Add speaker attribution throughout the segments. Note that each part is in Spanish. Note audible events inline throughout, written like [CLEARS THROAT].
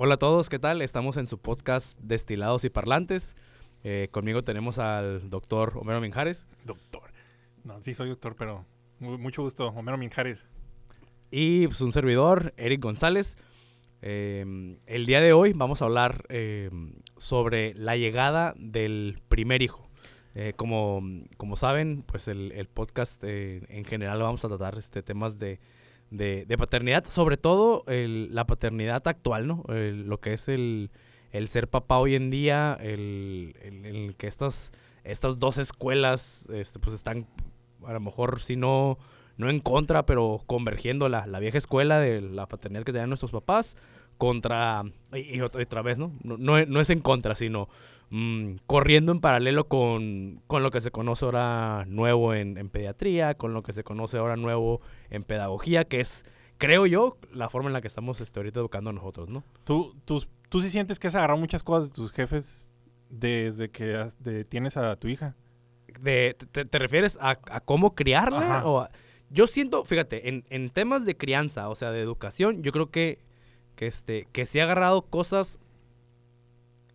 Speaker 1: Hola a todos, ¿qué tal? Estamos en su podcast Destilados y Parlantes. Eh, conmigo tenemos al doctor Homero Minjares.
Speaker 2: Doctor. No, sí soy doctor, pero mu- mucho gusto. Homero Minjares.
Speaker 1: Y pues, un servidor, Eric González. Eh, el día de hoy vamos a hablar eh, sobre la llegada del primer hijo. Eh, como, como saben, pues el, el podcast eh, en general vamos a tratar este, temas de, de, de paternidad, sobre todo el- la paternidad actual, ¿no? Lo que es el, el ser papá hoy en día, el, el- que estas, estas dos escuelas este, pues están a lo mejor si no no en contra, pero convergiendo la, la vieja escuela de la paternidad que tenían nuestros papás contra, y, otra, vez, ¿no? No, no es en contra, sino mm, corriendo en paralelo con, con lo que se conoce ahora nuevo en, en pediatría, con lo que se conoce ahora nuevo en pedagogía, que es, creo yo, la forma en la que estamos este, ahorita educando a nosotros, ¿no?
Speaker 2: ¿Tú, tú, tú sí sientes que has agarrado muchas cosas de tus jefes desde que has- de- tienes a tu hija?
Speaker 1: De, te, te refieres a, a cómo criarla?
Speaker 2: Ajá.
Speaker 1: O a- yo siento, fíjate, en, en temas de crianza, o sea, de educación, yo creo que, que, este, que sí he agarrado cosas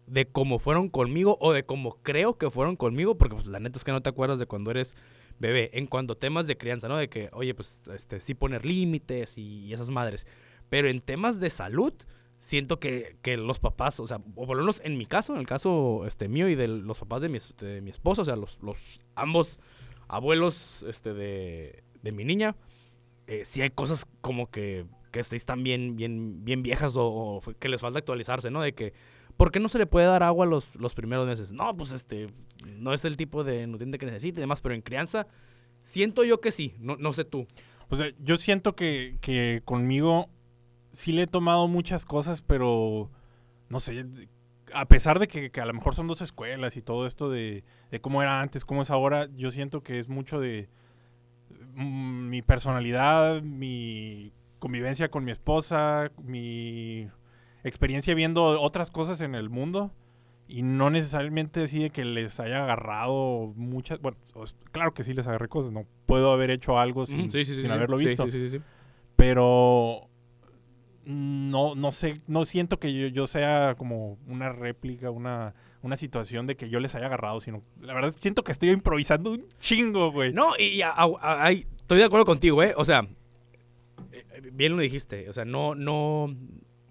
Speaker 1: de cómo fueron conmigo o de cómo creo que fueron conmigo, porque pues la neta es que no te acuerdas de cuando eres bebé, en cuanto a temas de crianza, ¿no? De que, oye, pues este, sí poner límites y, esas madres. Pero en temas de salud, siento que, que los papás, o sea, o por lo menos en mi caso, en el caso este, mío y de los papás de mi, de mi esposa, o sea, los, los ambos abuelos este, de, de mi niña, eh, sí hay cosas como que, que están bien, bien, bien viejas o, o que les falta actualizarse, ¿no? De que, ¿por qué no se le puede dar agua los, los primeros meses? No, pues este, no es el tipo de nutriente que necesita y demás, pero en crianza, siento yo que sí, no, no sé tú.
Speaker 2: O sea, yo siento que, que conmigo sí le he tomado muchas cosas, pero no sé, a pesar de que, a lo mejor son dos escuelas y todo esto de, de cómo era antes, cómo es ahora, yo siento que es mucho de mm, mi personalidad, mi convivencia con mi esposa, mi experiencia viendo otras cosas en el mundo y no necesariamente así de que les haya agarrado muchas, bueno, claro que sí les agarré cosas, no puedo haber hecho algo sin, sin haberlo
Speaker 1: Sí,
Speaker 2: visto
Speaker 1: sí, sí, sí, sí.
Speaker 2: pero no, no sé, no siento que yo, yo sea como una réplica, una, una situación de que yo les haya agarrado, sino la verdad siento que estoy improvisando un chingo, güey.
Speaker 1: No, y, y a- a- a- ay, estoy de acuerdo contigo, ¿eh? O sea, eh, eh, bien lo dijiste. O sea, no, no,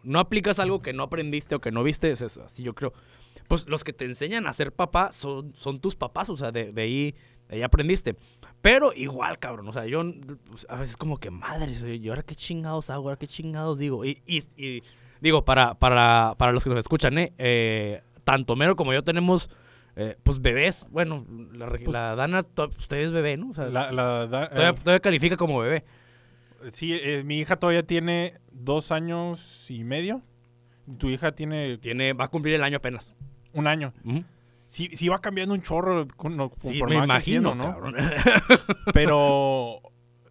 Speaker 1: no aplicas algo que no aprendiste o que no viste. Es eso, así yo creo. Pues los que te enseñan a ser papá son, son tus papás. O sea, de, de ahí, de ahí aprendiste. Pero igual, cabrón. O sea, yo pues, a veces como que madre, soy- ¿y ahora qué chingados hago? ¿Ahora qué chingados digo? Y, y- y digo, para, para, para los que nos escuchan, ¿eh? Eh, tanto Mero como yo tenemos... eh, pues bebés, bueno, la,
Speaker 2: Pues-
Speaker 1: la Dana, usted es bebé, ¿no? O sea,
Speaker 2: La- la da-
Speaker 1: Todavía,
Speaker 2: eh,
Speaker 1: todavía califica como bebé.
Speaker 2: Sí, eh, mi hija todavía tiene dos años y medio. Tu hija tiene
Speaker 1: Tiene, va a cumplir el año apenas.
Speaker 2: un año.
Speaker 1: Ujú.
Speaker 2: Sí, sí va cambiando un chorro con, no,
Speaker 1: Sí, me imagino,
Speaker 2: ¿no?
Speaker 1: cabrón. [LAUGHS]
Speaker 2: Pero,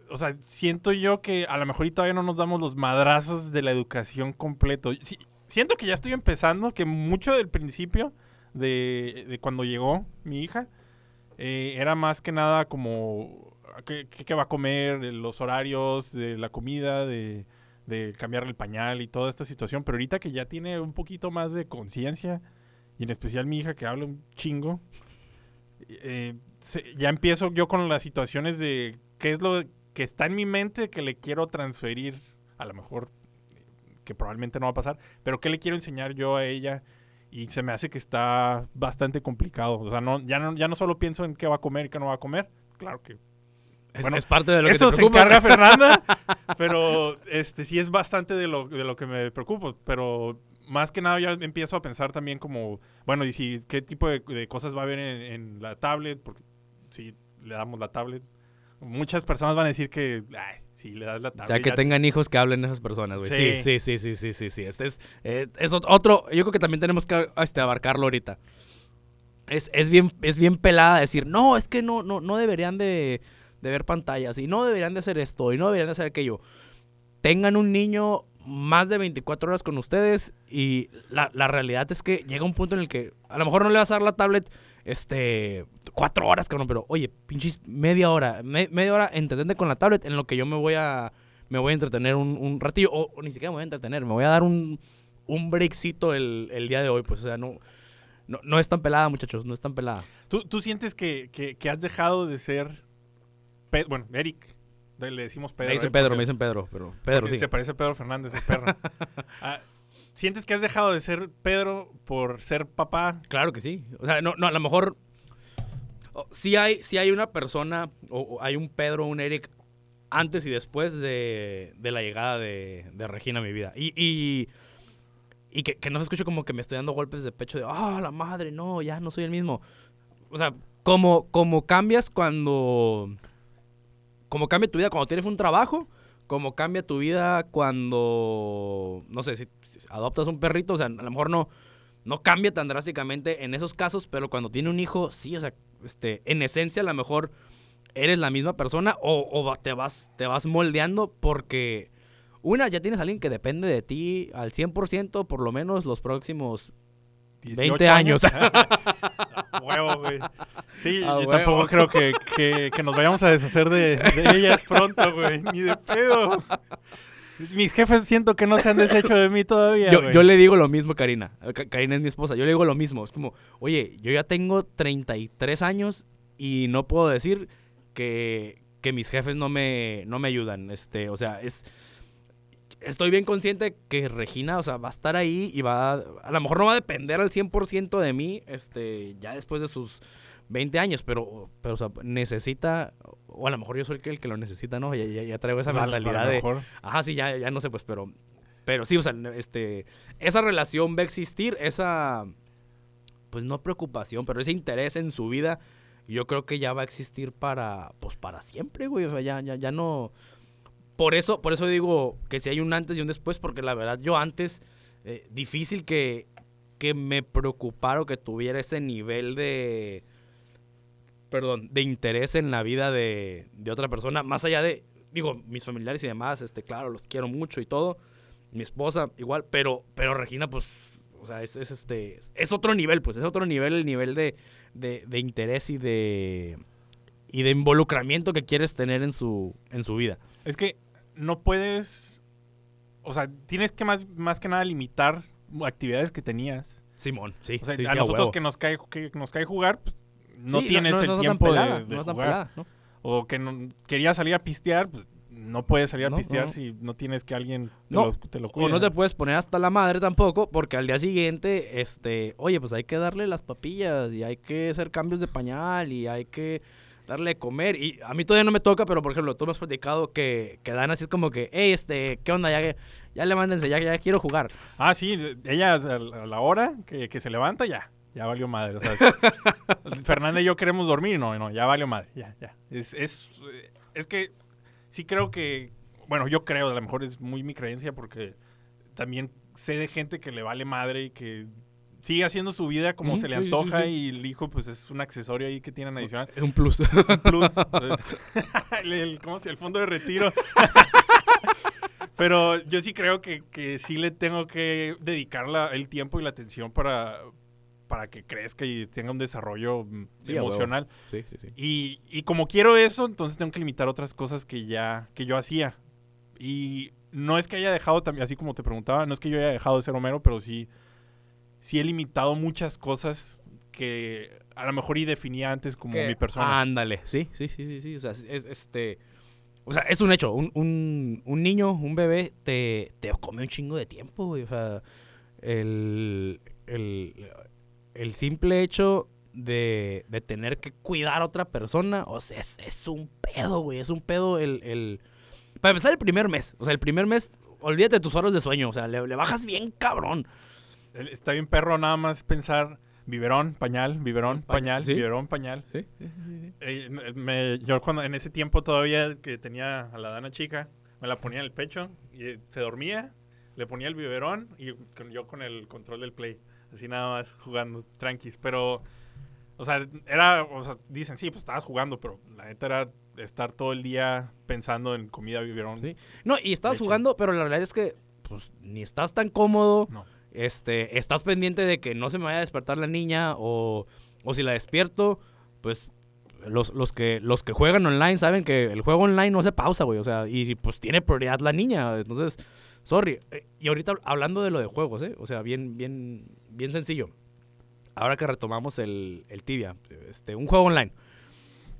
Speaker 2: o sea, siento yo que a lo mejor y todavía no nos damos los madrazos de la educación completo. Sí, siento que ya estoy empezando, que mucho del principio de, de cuando llegó mi hija eh, era más que nada como qué, qué- va a comer, de los horarios de la comida, de, de el pañal y toda esta situación. Pero ahorita que ya tiene un poquito más de conciencia, y en especial mi hija que habla un chingo, eh, se- ya empiezo yo con las situaciones de qué es lo que está en mi mente que le quiero transferir, a lo mejor que probablemente no va a pasar, pero qué le quiero enseñar yo a ella y se me hace que está bastante complicado. O sea, no, ya, no, ya no solo pienso en qué va a comer y qué no va a comer, claro que
Speaker 1: Es,
Speaker 2: Bueno,
Speaker 1: es parte de lo que
Speaker 2: eso
Speaker 1: te
Speaker 2: se
Speaker 1: preocupa.
Speaker 2: encarga Fernanda, [LAUGHS] pero este sí es bastante de lo, de lo que me preocupa. Pero más que nada ya empiezo a pensar también como, bueno, y si qué tipo de, de cosas va a haber en, en la tablet, porque si le damos la tablet, muchas personas van a decir que, ay, si le das la tablet.
Speaker 1: Ya que
Speaker 2: ya-
Speaker 1: tengan hijos que hablen esas personas, güey. Sí, sí,
Speaker 2: Sí.
Speaker 1: sí, sí, sí, sí. Este es, eh, es otro, yo creo que también tenemos que este, abarcarlo ahorita. Es, es, bien, es bien pelada decir, no, es que no, no, no deberían de, de ver pantallas y no deberían de hacer esto y no deberían de hacer aquello. Tengan un niño más de 24 horas con ustedes y la, la realidad es que llega un punto en el que a lo mejor no le vas a dar la tablet este cuatro horas, cabrón, pero oye, pinches media hora, me- media hora entretente con la tablet en lo que yo me voy a me voy a entretener un, un ratillo o, ni siquiera me voy a entretener, me voy a dar un un el, el día de hoy, pues, o sea, no, no, no es tan pelada, muchachos, no es tan pelada.
Speaker 2: ¿Tú, tú sientes que, que- que has dejado de ser. Pe- bueno, Eric. Le decimos Pedro.
Speaker 1: me dicen
Speaker 2: ¿eh?
Speaker 1: Pedro, me dicen Pedro, pero Pedro, sí.
Speaker 2: Se parece a Pedro Fernández, el perro. [LAUGHS] Ah, ¿Sientes que has dejado de ser Pedro por ser papá?
Speaker 1: Claro que sí. O sea, no, no a lo mejor. oh, sí, hay, sí hay una persona, o, o hay un Pedro, un Eric, antes y después de, de la llegada de, de Regina a mi vida. Y, y, y que, que no se escuche como que me estoy dando golpes de pecho de, ah, la madre, no, ya no soy el mismo. O sea, como, como cambias cuando. Como cambia tu vida cuando tienes un trabajo, como cambia tu vida cuando. No sé, si, si adoptas un perrito, o sea, a lo mejor no no cambia tan drásticamente en esos casos, pero cuando tiene un hijo, sí, o sea, este, en esencia a lo mejor eres la misma persona o, te, vas, te vas moldeando porque una, ya tienes a alguien que depende de ti al 100% por lo menos los próximos 20 años.
Speaker 2: A [LAUGHS] [LAUGHS] huevo, güey. Sí, yo
Speaker 1: huevo.
Speaker 2: tampoco creo que, que- que nos vayamos a deshacer de, de ellas pronto, güey. Ni de pedo. Mis jefes siento que no se han deshecho de mí todavía,
Speaker 1: yo, yo le digo lo mismo, Karina. Ka- Karina es mi esposa. Yo le digo lo mismo. Es como, oye, yo ya tengo 33 años y no puedo decir que, que mis jefes no me, no me ayudan. Este, o sea, es. Estoy bien consciente que Regina, o sea, va a estar ahí y va a, a lo mejor no va a depender al 100% de mí, este, ya después de sus 20 años, pero, pero o sea, necesita, o a lo mejor yo soy el que, el que lo necesita, ¿no? Ya, ya- ya traigo esa
Speaker 2: lo
Speaker 1: mentalidad de,
Speaker 2: mejor.
Speaker 1: Ajá, sí, ya, ya no sé, pues, pero. Pero sí, o sea, este. Esa relación va a existir, esa. Pues no preocupación, pero ese interés en su vida. Yo creo que ya va a existir para. Pues para siempre, güey. O sea, ya, ya, ya no. Por eso, por eso digo que si hay un antes y un después, porque la verdad, yo antes. eh, difícil que. Que me preocupara o que tuviera ese nivel de. Perdón, de interés en la vida de, de otra persona. Más allá de digo, mis familiares y demás, este, claro, los quiero mucho y todo. Mi esposa, igual, pero, pero Regina, pues, o sea, es, es este, es otro nivel, pues, es otro nivel, el nivel de, de, de interés y de, y de involucramiento que quieres tener en su, en su vida.
Speaker 2: Es que no puedes. O sea, tienes que más, más que nada limitar actividades que tenías.
Speaker 1: Simón, sí.
Speaker 2: O sea,
Speaker 1: sí,
Speaker 2: a
Speaker 1: sí,
Speaker 2: nosotros que nos cae que nos cae jugar, pues, no
Speaker 1: Sí,
Speaker 2: tienes el
Speaker 1: tan
Speaker 2: tiempo
Speaker 1: pelada,
Speaker 2: de,
Speaker 1: no
Speaker 2: jugar.
Speaker 1: pelada, ¿no?
Speaker 2: O que no, quería salir a pistear, pues no puedes salir a
Speaker 1: No,
Speaker 2: pistear
Speaker 1: no.
Speaker 2: si no tienes que alguien te,
Speaker 1: No,
Speaker 2: lo, te lo
Speaker 1: O no te puedes poner hasta la madre tampoco, porque al día siguiente, este, oye, pues hay que darle las papillas y hay que hacer cambios de pañal y hay que darle de comer. Y a mí todavía no me toca, pero por ejemplo, tú me has platicado que, que dan así es como que, hey, este, ¿qué onda? Ya, ya le mándense, ya, ya quiero jugar.
Speaker 2: Ah, sí, ella a la hora que, que se levanta, ya. Ya valió madre. O sea, [LAUGHS] Fernanda y yo queremos dormir, no, no, ya valió madre. Ya, ya. Es, es, es que sí creo que. Bueno, yo creo, a lo mejor es muy mi creencia porque también sé de gente que le vale madre y que sigue haciendo su vida como se le
Speaker 1: sí, sí, sí,
Speaker 2: antoja
Speaker 1: sí.
Speaker 2: y el hijo, pues es un accesorio ahí que tienen adicional.
Speaker 1: Es un plus.
Speaker 2: Un plus. [LAUGHS] [LAUGHS] el, el- ¿Cómo se El fondo de retiro. [LAUGHS] Pero yo sí creo que, que sí le tengo que dedicar la- el tiempo y la atención para, para que crezca y tenga un desarrollo mm,
Speaker 1: Sí,
Speaker 2: emocional.
Speaker 1: sí, sí, sí.
Speaker 2: Y, y como quiero eso, entonces tengo que limitar otras cosas que ya que yo hacía. Y no es que haya dejado también, así como te preguntaba, no es que yo haya dejado de ser Homero, pero sí, sí he limitado muchas cosas que a lo mejor y definía antes como
Speaker 1: Que-
Speaker 2: mi persona.
Speaker 1: Ándale, sí, sí, sí, sí, sí. O sea, es, es- este. O sea, es un hecho. Un, un, un niño, un bebé, te, te come un chingo de tiempo, güey. O sea, el, el, el simple hecho de, de tener que cuidar a otra persona, o sea, es, es un pedo, güey. Es un pedo el, el... Para empezar, el primer mes. O sea, el primer mes, olvídate de tus horas de sueño. O sea, le, le bajas bien cabrón.
Speaker 2: Está bien perro nada más pensar biberón, pañal, biberón,
Speaker 1: Pa-
Speaker 2: pañal,
Speaker 1: sí.
Speaker 2: biberón, pañal.
Speaker 1: Sí,
Speaker 2: Eh, me- yo cuando en ese tiempo todavía que tenía a la dana chica, me la ponía en el pecho y eh, se dormía, le ponía el biberón y con- yo con el control del play, así nada más jugando, tranquis. Pero, o sea, era, o sea, dicen, sí, pues estabas jugando, pero la neta era estar todo el día pensando en comida, biberón.
Speaker 1: Sí. No, y
Speaker 2: Leche.
Speaker 1: jugando, pero la realidad es que pues ni estás tan cómodo.
Speaker 2: No.
Speaker 1: Este, estás pendiente de que no se me vaya a despertar la niña o, o si la despierto, pues los, los que los que juegan online saben que el juego online no se pausa, güey, o sea, y pues tiene prioridad la niña, entonces Sorry. Eh, y ahorita hablando de lo de juegos, ¿eh? O sea, bien, bien, bien sencillo. Ahora que retomamos el, el Tibia, este, un juego online.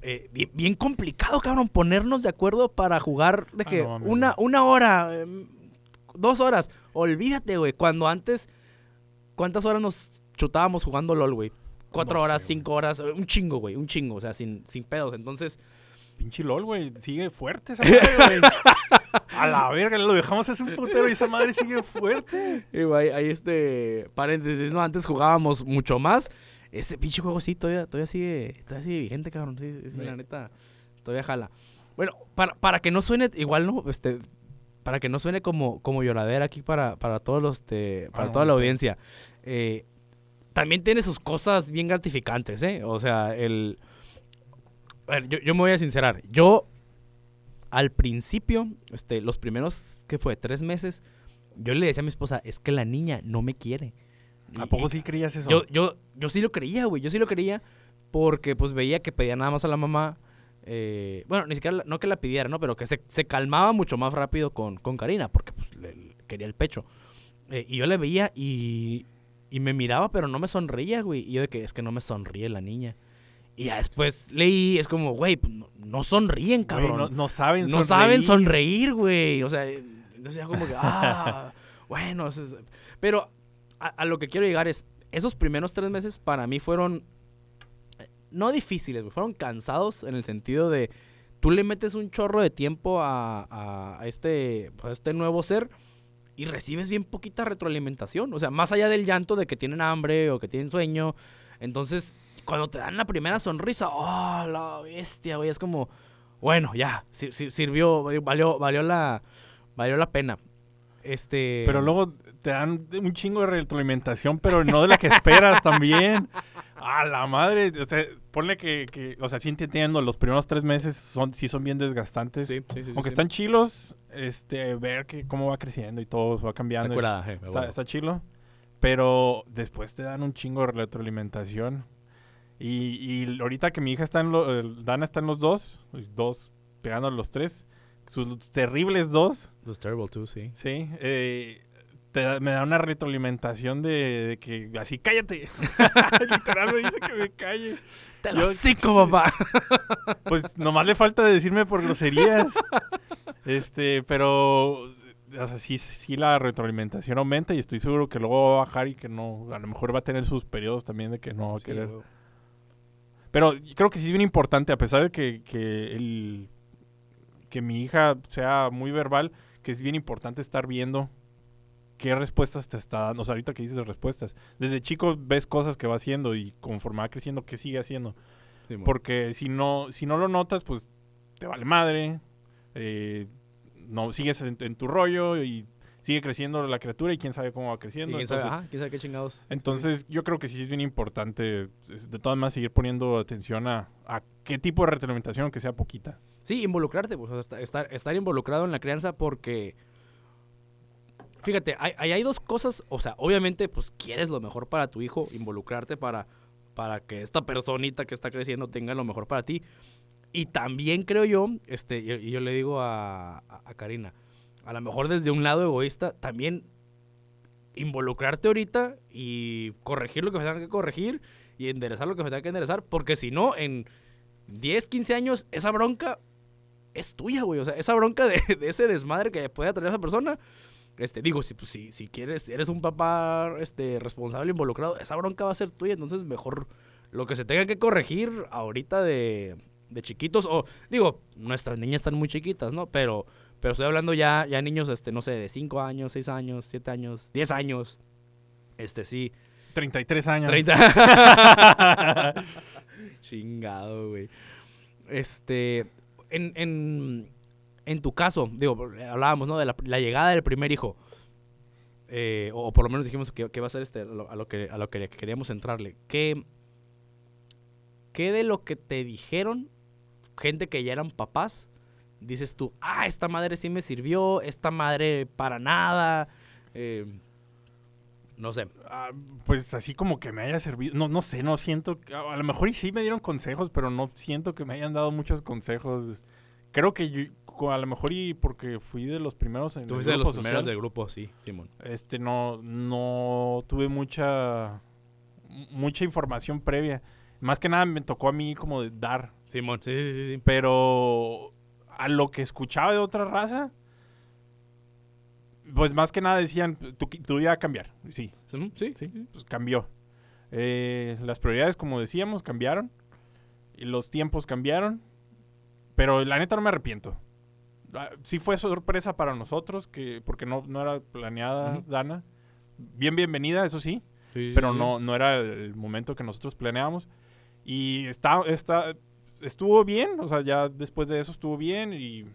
Speaker 1: Eh, bien, bien complicado, cabrón, ponernos de acuerdo para jugar de
Speaker 2: Ah,
Speaker 1: que
Speaker 2: no
Speaker 1: una, una hora, em, dos horas. Olvídate, güey. Cuando antes, ¿cuántas horas nos chutábamos jugando LOL, güey? Cuatro
Speaker 2: No
Speaker 1: horas,
Speaker 2: sé, güey.
Speaker 1: cinco horas, un chingo, güey, un chingo, o sea, sin, sin pedos. Entonces,
Speaker 2: Pinche LOL, güey. Sigue fuerte esa madre, güey. [LAUGHS] A la verga, lo dejamos hace un putero y esa madre sigue fuerte.
Speaker 1: Y, güey, ahí este paréntesis, ¿no? Antes jugábamos mucho más. Ese pinche juego sí todavía, todavía sigue, todavía sigue vigente, cabrón. Sí, sí,
Speaker 2: Sí.
Speaker 1: la neta, todavía jala. Bueno, para, para que no suene igual, ¿no? Este, para que no suene como, como lloradera aquí para, para todos los, este, para
Speaker 2: Ah,
Speaker 1: toda la audiencia. eh, también tiene sus cosas bien gratificantes, ¿eh? O sea, el... A ver, yo, yo me voy a sincerar. Yo, al principio, este, los primeros, ¿qué fue? Tres meses, yo le decía a mi esposa, es que la niña no me quiere.
Speaker 2: ¿A poco
Speaker 1: y
Speaker 2: sí creías eso?
Speaker 1: Yo, yo, yo sí lo creía, güey. Yo sí lo creía porque pues veía que pedía nada más a la mamá. Eh, bueno, ni siquiera, la- no que la pidiera, ¿no? Pero que se, se calmaba mucho más rápido con, con Karina porque pues le, le quería el pecho. Eh, y yo le veía y, y me miraba, pero no me sonreía, güey. Y yo de que es que no me sonríe la niña. Y ya después leí, es como, güey, pues, no, no sonríen,
Speaker 2: Güey,
Speaker 1: cabrón.
Speaker 2: no, no saben
Speaker 1: No saben
Speaker 2: sonreír.
Speaker 1: sonreír, güey. O sea, entonces ya como que, ah, [LAUGHS] bueno. Pero a, a lo que quiero llegar es, esos primeros tres meses para mí fueron, no difíciles, güey, fueron cansados en el sentido de, tú le metes un chorro de tiempo a, a- a este, pues, a este nuevo ser y recibes bien poquita retroalimentación. O sea, más allá del llanto de que tienen hambre o que tienen sueño. Entonces, cuando te dan la primera sonrisa, ¡oh, la bestia, güey! Es como, bueno, ya, sir- sir- sirvió, valió, valió la, valió la pena. Este...
Speaker 2: Pero luego te dan un chingo de retroalimentación, pero no de la que esperas también. [LAUGHS] A la madre. O sea, ponle que, que- o sea, sí entiendo, los primeros tres meses son, sí son bien desgastantes.
Speaker 1: Sí, sí, sí,
Speaker 2: Aunque están chilos, este, ver que cómo va creciendo y todo, va cambiando.
Speaker 1: Está
Speaker 2: y-
Speaker 1: curada, eh,
Speaker 2: Está, chilo. Pero después te dan un chingo de retroalimentación. Y, y ahorita que mi hija está en los... Dana está en los dos. Dos pegando a los tres. Sus terribles dos.
Speaker 1: Was terrible too, sí.
Speaker 2: Sí. eh, te me da una retroalimentación de, de que así, cállate. [LAUGHS] Literal me dice que me calle.
Speaker 1: ¡Te lo sico, papá! [LAUGHS]
Speaker 2: Pues nomás le falta de decirme por groserías. Este, pero o sea, sí, sí la retroalimentación aumenta y estoy seguro que luego va a bajar y que no, a lo mejor va a tener sus periodos también de que no va a
Speaker 1: Sí,
Speaker 2: querer. Pero creo que sí es bien importante, a pesar de que, que, el, que mi hija sea muy verbal, que es bien importante estar viendo qué respuestas te está dando. O sea, ahorita que dices respuestas, desde chico ves cosas que va haciendo y conforme va creciendo, qué sigue haciendo.
Speaker 1: Sí.
Speaker 2: Porque si no, si no lo notas, pues te vale madre. eh, no sigues en, en tu rollo y sigue creciendo la criatura y quién sabe cómo va creciendo.
Speaker 1: quién sabe,
Speaker 2: entonces,
Speaker 1: ajá, quién sabe qué chingados.
Speaker 2: entonces, yo creo que sí es bien importante, de todas maneras, seguir poniendo atención a, a qué tipo de retroalimentación, aunque sea poquita.
Speaker 1: Sí, involucrarte, pues, o sea, estar, estar involucrado en la crianza porque... Fíjate, hay, hay, hay dos cosas, o sea, obviamente, pues quieres lo mejor para tu hijo, involucrarte para, para que esta personita que está creciendo tenga lo mejor para ti. Y también creo yo, este, y, y yo le digo a, a- a Karina, a lo mejor desde un lado egoísta, también involucrarte ahorita y corregir lo que se tenga que corregir y enderezar lo que se tenga que enderezar, porque si no, en 10, 15 años, esa bronca es tuya, güey. O sea, esa bronca de, de ese desmadre que puede traer esa persona. Este, digo, si, pues, si, si quieres, eres un papá este, responsable, involucrado, esa bronca va a ser tuya. Entonces, mejor lo que se tenga que corregir ahorita de, de chiquitos. O, digo, nuestras niñas están muy chiquitas, ¿no? Pero, pero estoy hablando ya, ya niños, este, no sé, de 5 años, 6 años, 7 años, 10 años. Este, sí.
Speaker 2: 33 años.
Speaker 1: 30. [LAUGHS] Chingado, güey. Este, en, en, en tu caso, digo, hablábamos, ¿no? De la, llegada del primer hijo. Eh, o, por lo menos dijimos que, que va a ser este, a lo, que, a lo que queríamos entrarle. ¿Qué, ¿Qué de lo que te dijeron, gente que ya eran papás, dices tú, ah, esta madre sí me sirvió, esta madre para nada? Eh, no sé.
Speaker 2: Ah, pues así como que me haya servido. No, no sé, no siento. A lo mejor y sí me dieron consejos, pero no siento que me hayan dado muchos consejos. Creo que yo- a lo mejor y porque fui de los primeros en
Speaker 1: Tú fuiste de los primeros del grupo, sí, Simón.
Speaker 2: este no no tuve mucha mucha información previa. Más que nada me tocó a mí como de dar,
Speaker 1: Simón, sí, sí, sí, sí.
Speaker 2: pero a lo que escuchaba de otra raza pues más que nada decían tu, tu vida va a cambiar. Sí,
Speaker 1: Sí,
Speaker 2: sí, pues cambió. Eh, las prioridades, como decíamos, cambiaron. Y los tiempos cambiaron. Pero la neta no me arrepiento. Ah, Sí fue sorpresa para nosotros, que porque no, no era planeada. Dana. Bien bienvenida, eso sí, pero
Speaker 1: sí.
Speaker 2: no, no era el momento que nosotros planeábamos. Y está, está, estuvo bien, o sea, ya después de eso estuvo bien y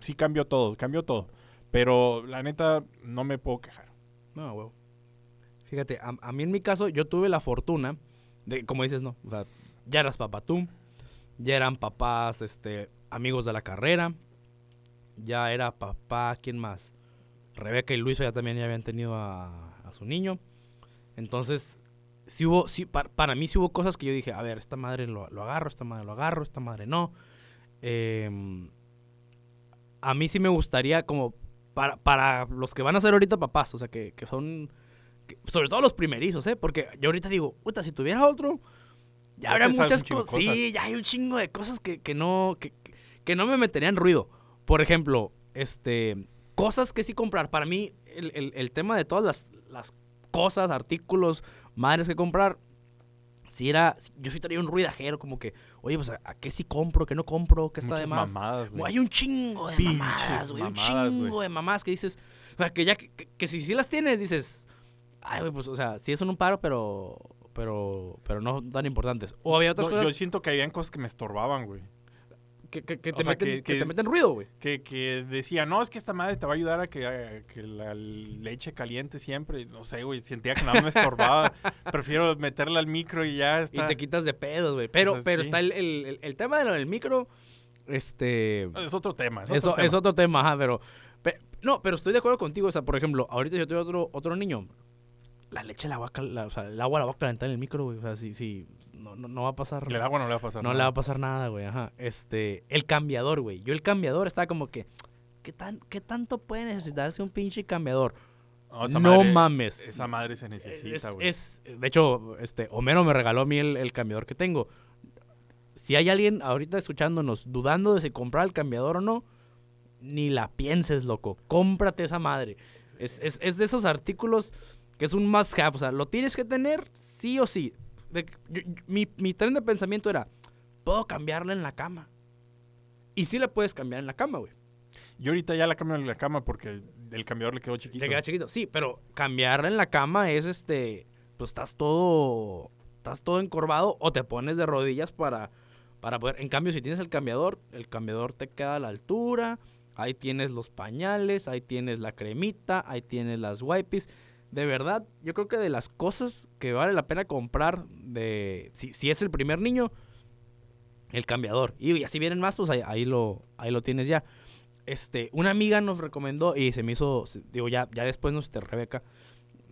Speaker 2: sí cambió todo, cambió todo. Pero la neta no me puedo quejar.
Speaker 1: No, huevo. Fíjate, a, a mí en mi caso, yo tuve la fortuna de, como dices, no, o sea, ya eras papá tú, ya eran papás, este, amigos de la carrera, ya era papá, ¿quién más? Rebeca y Luis ya también ya habían tenido a, a su niño. Entonces, sí hubo, sí, pa- para mí sí hubo cosas que yo dije, a ver, esta madre lo, lo agarro, esta madre lo agarro, esta madre no. Em, a mí sí me gustaría como para, para los que van a ser ahorita papás, o sea, que, que son, que- sobre todo los primerizos, ¿eh? Porque yo ahorita digo, puta, si tuviera otro, ya
Speaker 2: Ya
Speaker 1: habría muchas cosas. Sí, ya hay un chingo de cosas que, que no, que, que no me meterían ruido. Por ejemplo, este, cosas que sí comprar. Para mí, el, el- el tema de todas las, las cosas, artículos, madres que comprar, si era, yo sí traía un ruidajero, como que, oye, pues, ¿a, a qué sí compro, qué no compro, qué está de
Speaker 2: Muchas
Speaker 1: más?
Speaker 2: mamadas, güey.
Speaker 1: Hay un chingo de
Speaker 2: Pinches
Speaker 1: mamadas, güey. Un
Speaker 2: mamadas, güey.
Speaker 1: chingo de mamadas que dices. O sea, que ya que, que- si sí las tienes, dices. Ay, güey, pues, o sea, sí son un paro, pero. Pero. Pero no tan importantes. O había otras
Speaker 2: No, Yo
Speaker 1: cosas
Speaker 2: siento que habían cosas que me estorbaban, güey.
Speaker 1: Que, que- que
Speaker 2: o
Speaker 1: te
Speaker 2: sea,
Speaker 1: meten,
Speaker 2: que-
Speaker 1: que,
Speaker 2: que-
Speaker 1: te meten ruido, güey.
Speaker 2: Que, decía, no, es que esta madre te va a ayudar a que, a la leche caliente siempre. No sé, güey, sentía que nada me estorbaba. [LAUGHS] Prefiero meterla al micro y ya
Speaker 1: Y
Speaker 2: está.
Speaker 1: te quitas de pedos, güey. Pero,
Speaker 2: sea,
Speaker 1: pero
Speaker 2: sí.
Speaker 1: está el, el- el- el tema del micro. Este.
Speaker 2: Es otro tema. Es
Speaker 1: Eso
Speaker 2: otro
Speaker 1: es
Speaker 2: tema.
Speaker 1: otro tema, ajá, pero, pe- No, pero estoy de acuerdo contigo. O sea, por ejemplo, ahorita yo tengo otro, otro niño. La leche la va a la- o sea, el agua la va a calentar en el micro, güey. O sea, sí, sí. No, no, no va a pasar.
Speaker 2: El agua no le va a pasar
Speaker 1: No
Speaker 2: nada.
Speaker 1: le va a pasar nada, güey. Ajá. Este, el cambiador, güey. Yo el cambiador estaba como que, ¿qué, tan, ¿qué tanto puede necesitarse un pinche cambiador?
Speaker 2: No, esa
Speaker 1: no
Speaker 2: madre-
Speaker 1: mames.
Speaker 2: Esa madre se
Speaker 1: es,
Speaker 2: necesita, güey.
Speaker 1: es- de hecho, este, Homero me regaló a mí el, el cambiador que tengo. Si hay alguien ahorita escuchándonos dudando de si comprar el cambiador o no, ni la pienses, loco. Cómprate esa madre. Es, es- es de esos artículos que es un must have. O sea, lo tienes que tener sí o sí. De- yo- yo- mi, mi tren de pensamiento era, puedo cambiarla en la cama. Y sí la puedes cambiar en la cama, güey.
Speaker 2: Yo ahorita ya la cambio en la cama porque el, cambiador le quedó chiquito.
Speaker 1: Te queda chiquito. Sí, pero cambiarla en la cama es este. Pues estás todo. Estás todo encorvado o te pones de rodillas para, para poder. En cambio, si tienes el cambiador, el cambiador te queda a la altura. Ahí tienes los pañales, ahí tienes la cremita, ahí tienes las wipes. De verdad, yo creo que de las cosas que vale la pena comprar, de si, si es el primer niño, el cambiador. Y así vienen más, pues ahí, ahí lo, ahí lo tienes ya. Este, una amiga nos recomendó y se me hizo, digo, ya, ya después nos, este, Rebeca,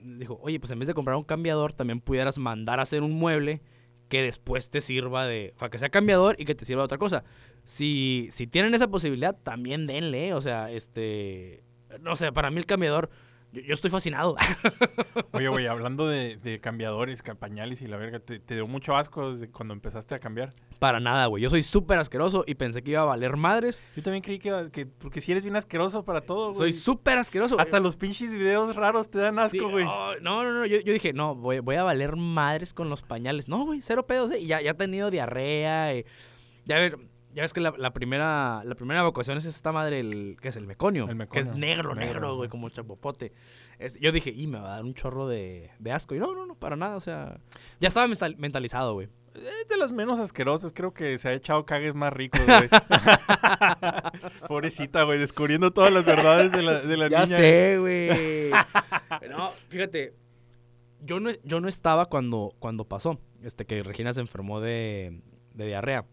Speaker 1: dijo, oye, pues en vez de comprar un cambiador, también pudieras mandar a hacer un mueble que después te sirva de, sea, que sea cambiador y que te sirva de otra cosa. Si, si tienen esa posibilidad, también denle, o sea, este, no sé, para mí el cambiador, yo, yo estoy fascinado. [LAUGHS]
Speaker 2: Oye, güey, hablando de, de cambiadores, ca- pañales y la verga, ¿te, te dio mucho asco desde cuando empezaste a cambiar?
Speaker 1: para nada, güey. Yo soy súper asqueroso y pensé que iba a valer madres.
Speaker 2: Yo también creí que, que porque si eres bien asqueroso para todo, güey.
Speaker 1: Soy súper asqueroso.
Speaker 2: Hasta los pinches videos raros te dan asco, güey.
Speaker 1: oh, no, no, no. Yo, yo dije, no, voy, voy a valer madres con los pañales. No, güey, cero pedos, ¿eh? Y ya, ya he tenido diarrea. eh. Ya, ver, ya ves que la, la primera la primera evacuación es esta madre, el, que es el meconio.
Speaker 2: El
Speaker 1: Que es
Speaker 2: meconio,
Speaker 1: negro,
Speaker 2: negro,
Speaker 1: güey, como chapopote. Es- yo dije, y me va a dar un chorro de, de asco. Y no, no, no, para nada. O sea, ya estaba mental- mentalizado, güey.
Speaker 2: Es de las menos asquerosas, creo que se ha echado cagues más ricos, [LAUGHS] güey. [LAUGHS] Pobrecita, güey, descubriendo todas las verdades de la, de la
Speaker 1: Ya
Speaker 2: niña.
Speaker 1: sé, güey. [LAUGHS] no, fíjate. Yo no, yo no estaba cuando, cuando pasó. Este, que Regina se enfermó de, de diarrea.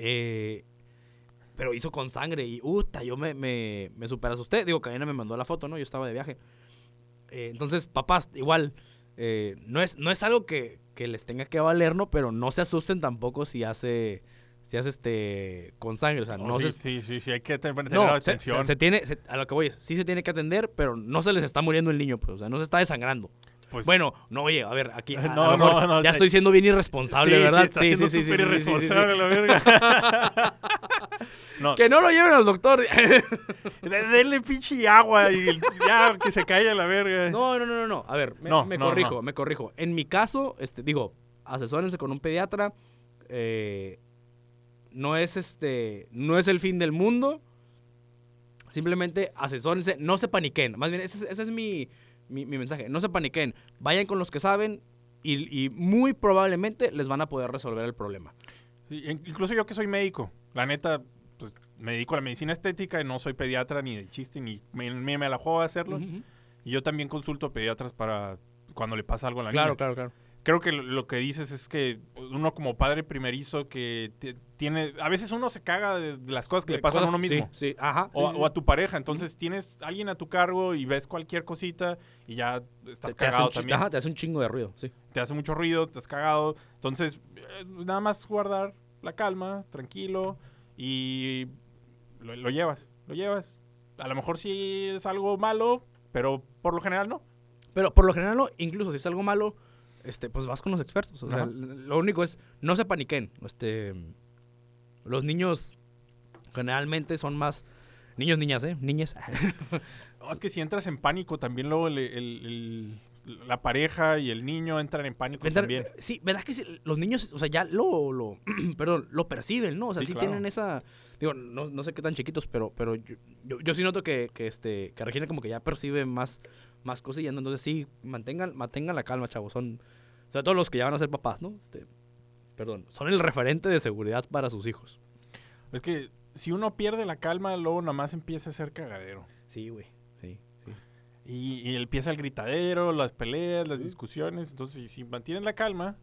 Speaker 1: Eh, pero hizo con sangre y, uta, yo me, me, me super asusté. Digo, Karina me mandó la foto, ¿no? Yo estaba de viaje. Eh, entonces, papás, igual, eh, no, es, no es algo que, que les tenga que valer, ¿no? Pero no se asusten tampoco si hace, seas este con sangre, o sea, no,
Speaker 2: Oh, sí,
Speaker 1: se,
Speaker 2: sí, sí, sí, hay que tener
Speaker 1: no,
Speaker 2: atención.
Speaker 1: se- se tiene, a lo que voy es, sí se tiene que atender, pero no se les está muriendo el niño, pues, o sea, no se está desangrando.
Speaker 2: Pues,
Speaker 1: Bueno, no, oye, a ver, aquí [LAUGHS] a,
Speaker 2: No,
Speaker 1: mejor
Speaker 2: no, no,
Speaker 1: ya
Speaker 2: sí.
Speaker 1: estoy siendo bien irresponsable,
Speaker 2: sí,
Speaker 1: ¿verdad?
Speaker 2: Sí, sí, sí, súper irresponsable, la verga. [LAUGHS] no,
Speaker 1: Que no lo lleven al doctor. [LAUGHS]
Speaker 2: de- denle pinche agua y ya que se caiga la verga.
Speaker 1: No, no, no, no. A ver, me,
Speaker 2: No,
Speaker 1: me
Speaker 2: no,
Speaker 1: corrijo, me corrijo. En mi caso, este, digo, asesórense con un pediatra. eh, no es este, no es el fin del mundo. Simplemente asesórense, no se paniquen. Más bien, ese, es- ese es mi, mi, mi mensaje. No se paniquen. Vayan con los que saben y, y muy probablemente les van a poder resolver el problema.
Speaker 2: Sí, incluso yo que soy médico, la neta, pues me dedico a la medicina estética y no soy pediatra ni de chiste, ni me, me, me la juego a hacerlo. Y yo también consulto pediatras para cuando le pasa algo a la
Speaker 1: Claro,
Speaker 2: niña.
Speaker 1: claro, claro.
Speaker 2: Creo que lo, que dices es que uno como padre primerizo que ti- tiene... A veces uno se caga de, de las cosas que le pasan a uno mismo.
Speaker 1: Sí, sí, ajá.
Speaker 2: O,
Speaker 1: sí, sí,
Speaker 2: o a tu pareja. Entonces tienes alguien a tu cargo y ves cualquier cosita y ya estás
Speaker 1: Te- te
Speaker 2: cagado
Speaker 1: chi-
Speaker 2: también.
Speaker 1: ajá, te hace un chingo de ruido, sí.
Speaker 2: Te hace mucho ruido, te has cagado. Entonces, eh, nada más guardar la calma, tranquilo y lo, lo llevas, lo llevas. A lo mejor sí es algo malo, pero por lo general no.
Speaker 1: Pero por lo general, no, incluso si es algo malo, este, pues vas con los expertos. O sea, lo único es, no se paniquen. Este, los niños generalmente son más niños, niñas, ¿eh? Niñas.
Speaker 2: No, [LAUGHS] es que si entras en pánico, también luego el- el- el- la pareja y el niño entran en pánico
Speaker 1: Entrar-
Speaker 2: también.
Speaker 1: Sí, ¿verdad que sí? los niños, o sea, ya lo, lo, [CLEARS THROAT] perdón, lo perciben, ¿no? O sea,
Speaker 2: Sí,
Speaker 1: sí,
Speaker 2: claro.
Speaker 1: tienen esa, digo, no, no sé qué tan chiquitos, pero, pero yo, yo, yo sí noto que, que, este, que Regina como que ya percibe más, más cosillas, ¿no? Entonces sí, mantengan, mantengan la calma, chavos, son, sobre todo los que ya van a ser papás, ¿no? Este, perdón, son el referente de seguridad para sus hijos.
Speaker 2: Es que si uno pierde la calma, luego nada más empieza a ser cagadero.
Speaker 1: Sí, güey, sí, sí.
Speaker 2: Y, y empieza el gritadero, las peleas, las discusiones. Entonces, si, si mantienes la calma,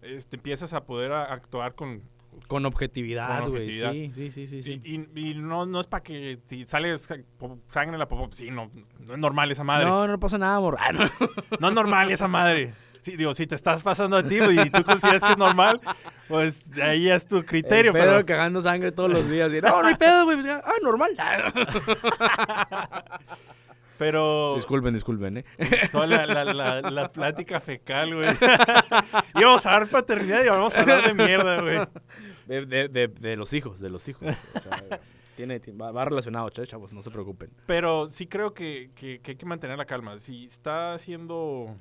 Speaker 2: este, empiezas a poder a- actuar con...
Speaker 1: Con objetividad, güey, sí, sí, sí, sí, sí.
Speaker 2: Y, y- y no, no es para que si sale sangre en la popó, sí, no, no es normal esa madre. No,
Speaker 1: No, pasa nada, amor. Ah, no. [LAUGHS]
Speaker 2: es normal esa madre. Sí, digo, si te estás pasando a ti y tú consideras que es normal, pues ahí es tu criterio.
Speaker 1: El Pedro
Speaker 2: pero,
Speaker 1: cagando sangre todos los días. Y, no, no hay pedo, güey. pues, Ah, normal. [LAUGHS] [LAUGHS]
Speaker 2: pero
Speaker 1: disculpen, disculpen, ¿eh?
Speaker 2: toda la, la, la, la plática fecal, güey. [LAUGHS] Íbamos a dar paternidad y vamos a hablar de mierda, güey.
Speaker 1: De, de, de, de los hijos, de los hijos. O sea, tiene, va, va relacionado, ch- chavos, no se preocupen.
Speaker 2: Pero sí creo que, que- que hay que mantener la calma. Si está haciendo...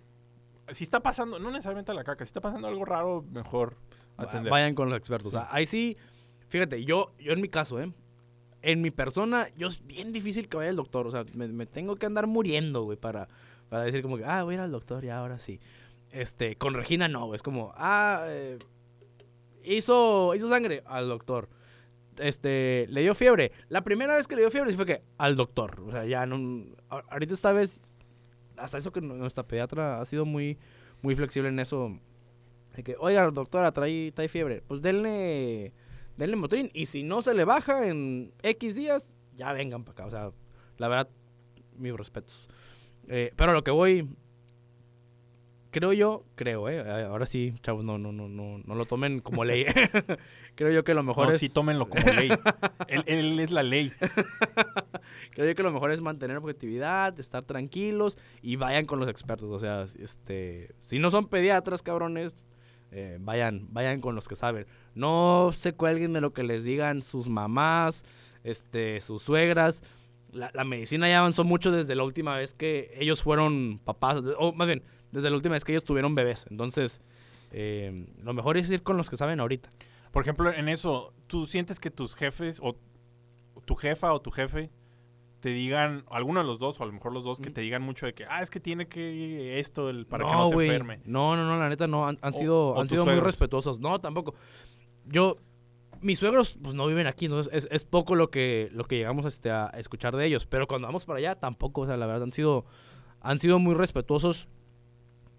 Speaker 2: Si está pasando, no necesariamente la caca, si está pasando algo raro, mejor atender.
Speaker 1: Vayan con los expertos. O sea, ahí sí, fíjate, yo, yo en mi caso, ¿eh? En mi persona, yo es bien difícil que vaya al doctor. O sea, me, tengo que andar muriendo, güey, para, para decir como que, ah, voy a ir al doctor y ahora sí. Este, con Regina no, güey, es como, ah, eh, hizo, hizo sangre al doctor. Este, le dio fiebre. La primera vez que le dio fiebre sí fue que al doctor. O sea, ya no. Ahorita esta vez, hasta eso que nuestra pediatra ha sido muy, muy flexible en eso. De que, oiga, doctora, trae, trae fiebre. Pues denle, denle Motrin. Y si no se le baja en X días, ya vengan para acá. O sea, la verdad, mis respetos. Eh, pero a lo que voy, creo yo, creo, eh. eh, Ahora sí, chavos, no, no, no, no, no lo tomen como ley. [LAUGHS] creo yo que lo mejor
Speaker 2: No,
Speaker 1: es.
Speaker 2: sí, tómenlo como ley. [LAUGHS] él, él es la ley. [LAUGHS]
Speaker 1: Creo yo que lo mejor es mantener objetividad, estar tranquilos y vayan con los expertos. O sea, este, si no son pediatras, cabrones, eh, vayan, vayan con los que saben. No se cuelguen de lo que les digan sus mamás, este, sus suegras. La, medicina ya avanzó mucho desde la última vez que ellos fueron papás, o más bien, desde la última vez que ellos tuvieron bebés. Entonces, eh, lo mejor es ir con los que saben ahorita.
Speaker 2: Por ejemplo, en eso, ¿tú sientes que tus jefes o tu jefa o tu jefe te digan, alguno de los dos o a lo mejor los dos, que te digan mucho de que, ah, es que tiene que esto el, para que no se enferme?
Speaker 1: No, no, no, la neta no. Han, han
Speaker 2: O-
Speaker 1: sido,
Speaker 2: o
Speaker 1: han sido muy respetuosos. No, tampoco. Yo, mis suegros, pues no viven aquí, entonces es, es poco lo que, lo que llegamos este, a escuchar de ellos. Pero cuando vamos para allá, tampoco. O sea, la verdad, han sido, han sido muy respetuosos,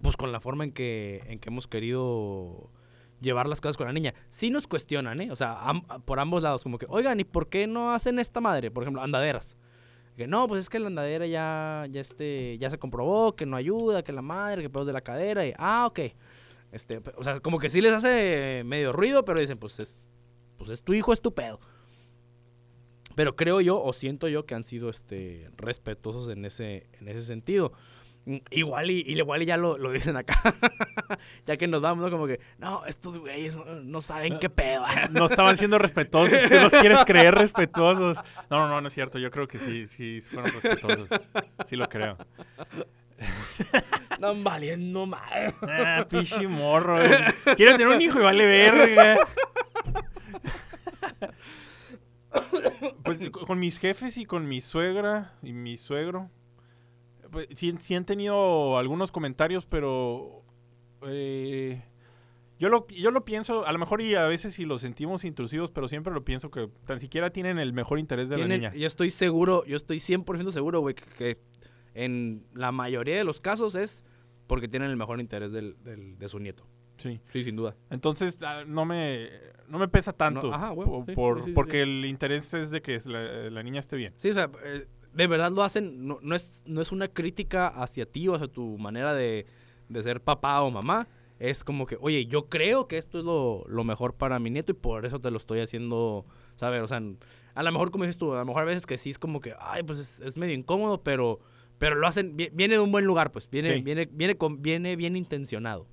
Speaker 1: pues con la forma en que, en que hemos querido llevar las cosas con la niña. Sí nos cuestionan, ¿eh? O sea, am- por ambos lados, como que, oigan, ¿y por qué no hacen esta madre? Por ejemplo, andaderas. Que no, pues es que la andadera ya, ya, este, ya se comprobó, que no ayuda, que la madre, que pedos de la cadera. Y, ah, ok. Este, o sea, como que sí les hace medio ruido, pero dicen, pues es, pues es tu hijo, es tu pedo. Pero creo yo, o siento yo, que han sido este, respetuosos en ese, en ese sentido. Igual y, y igual y ya lo, lo dicen acá. [LAUGHS] ya que nos vamos, ¿no? Como que, no, estos güeyes no, no saben qué pedo. [LAUGHS]
Speaker 2: No estaban siendo respetuosos. Tú los quieres creer respetuosos. No, no, no, no es cierto. Yo creo que sí, sí fueron respetuosos. Sí lo creo.
Speaker 1: Están valiendo mal.
Speaker 2: Ah, pichi morro. güey. Quiere tener un hijo y vale verga. Pues con mis jefes y con mi suegra y mi suegro. Pues, sí, sí han tenido algunos comentarios, pero. eh, yo, lo, yo lo pienso, a lo mejor y a veces si lo sentimos intrusivos, pero siempre lo pienso que tan siquiera tienen el mejor interés de
Speaker 1: Tienen-
Speaker 2: la niña.
Speaker 1: yo estoy seguro, yo estoy 100% seguro, güey, que, que en la mayoría de los casos es porque tienen el mejor interés del, del- de su nieto.
Speaker 2: Sí.
Speaker 1: Sí, sin duda.
Speaker 2: Entonces ah, no me, no me pesa tanto.
Speaker 1: No, ajá, sí,
Speaker 2: por-
Speaker 1: sí, sí, sí.
Speaker 2: porque el interés es de que la, la niña esté bien.
Speaker 1: Sí, o sea, eh, de verdad lo hacen, no, no es, no es una crítica hacia ti o hacia tu manera de, de ser papá o mamá. Es como que, oye, yo creo que esto es lo, lo mejor para mi nieto y por eso te lo estoy haciendo, ¿sabes? O sea, a lo mejor, como dices tú, a lo mejor a veces que sí es como que, ay, pues es, es medio incómodo, pero, pero lo hacen, vi- viene de un buen lugar, pues, viene,
Speaker 2: Sí.
Speaker 1: viene, viene, con, viene bien intencionado.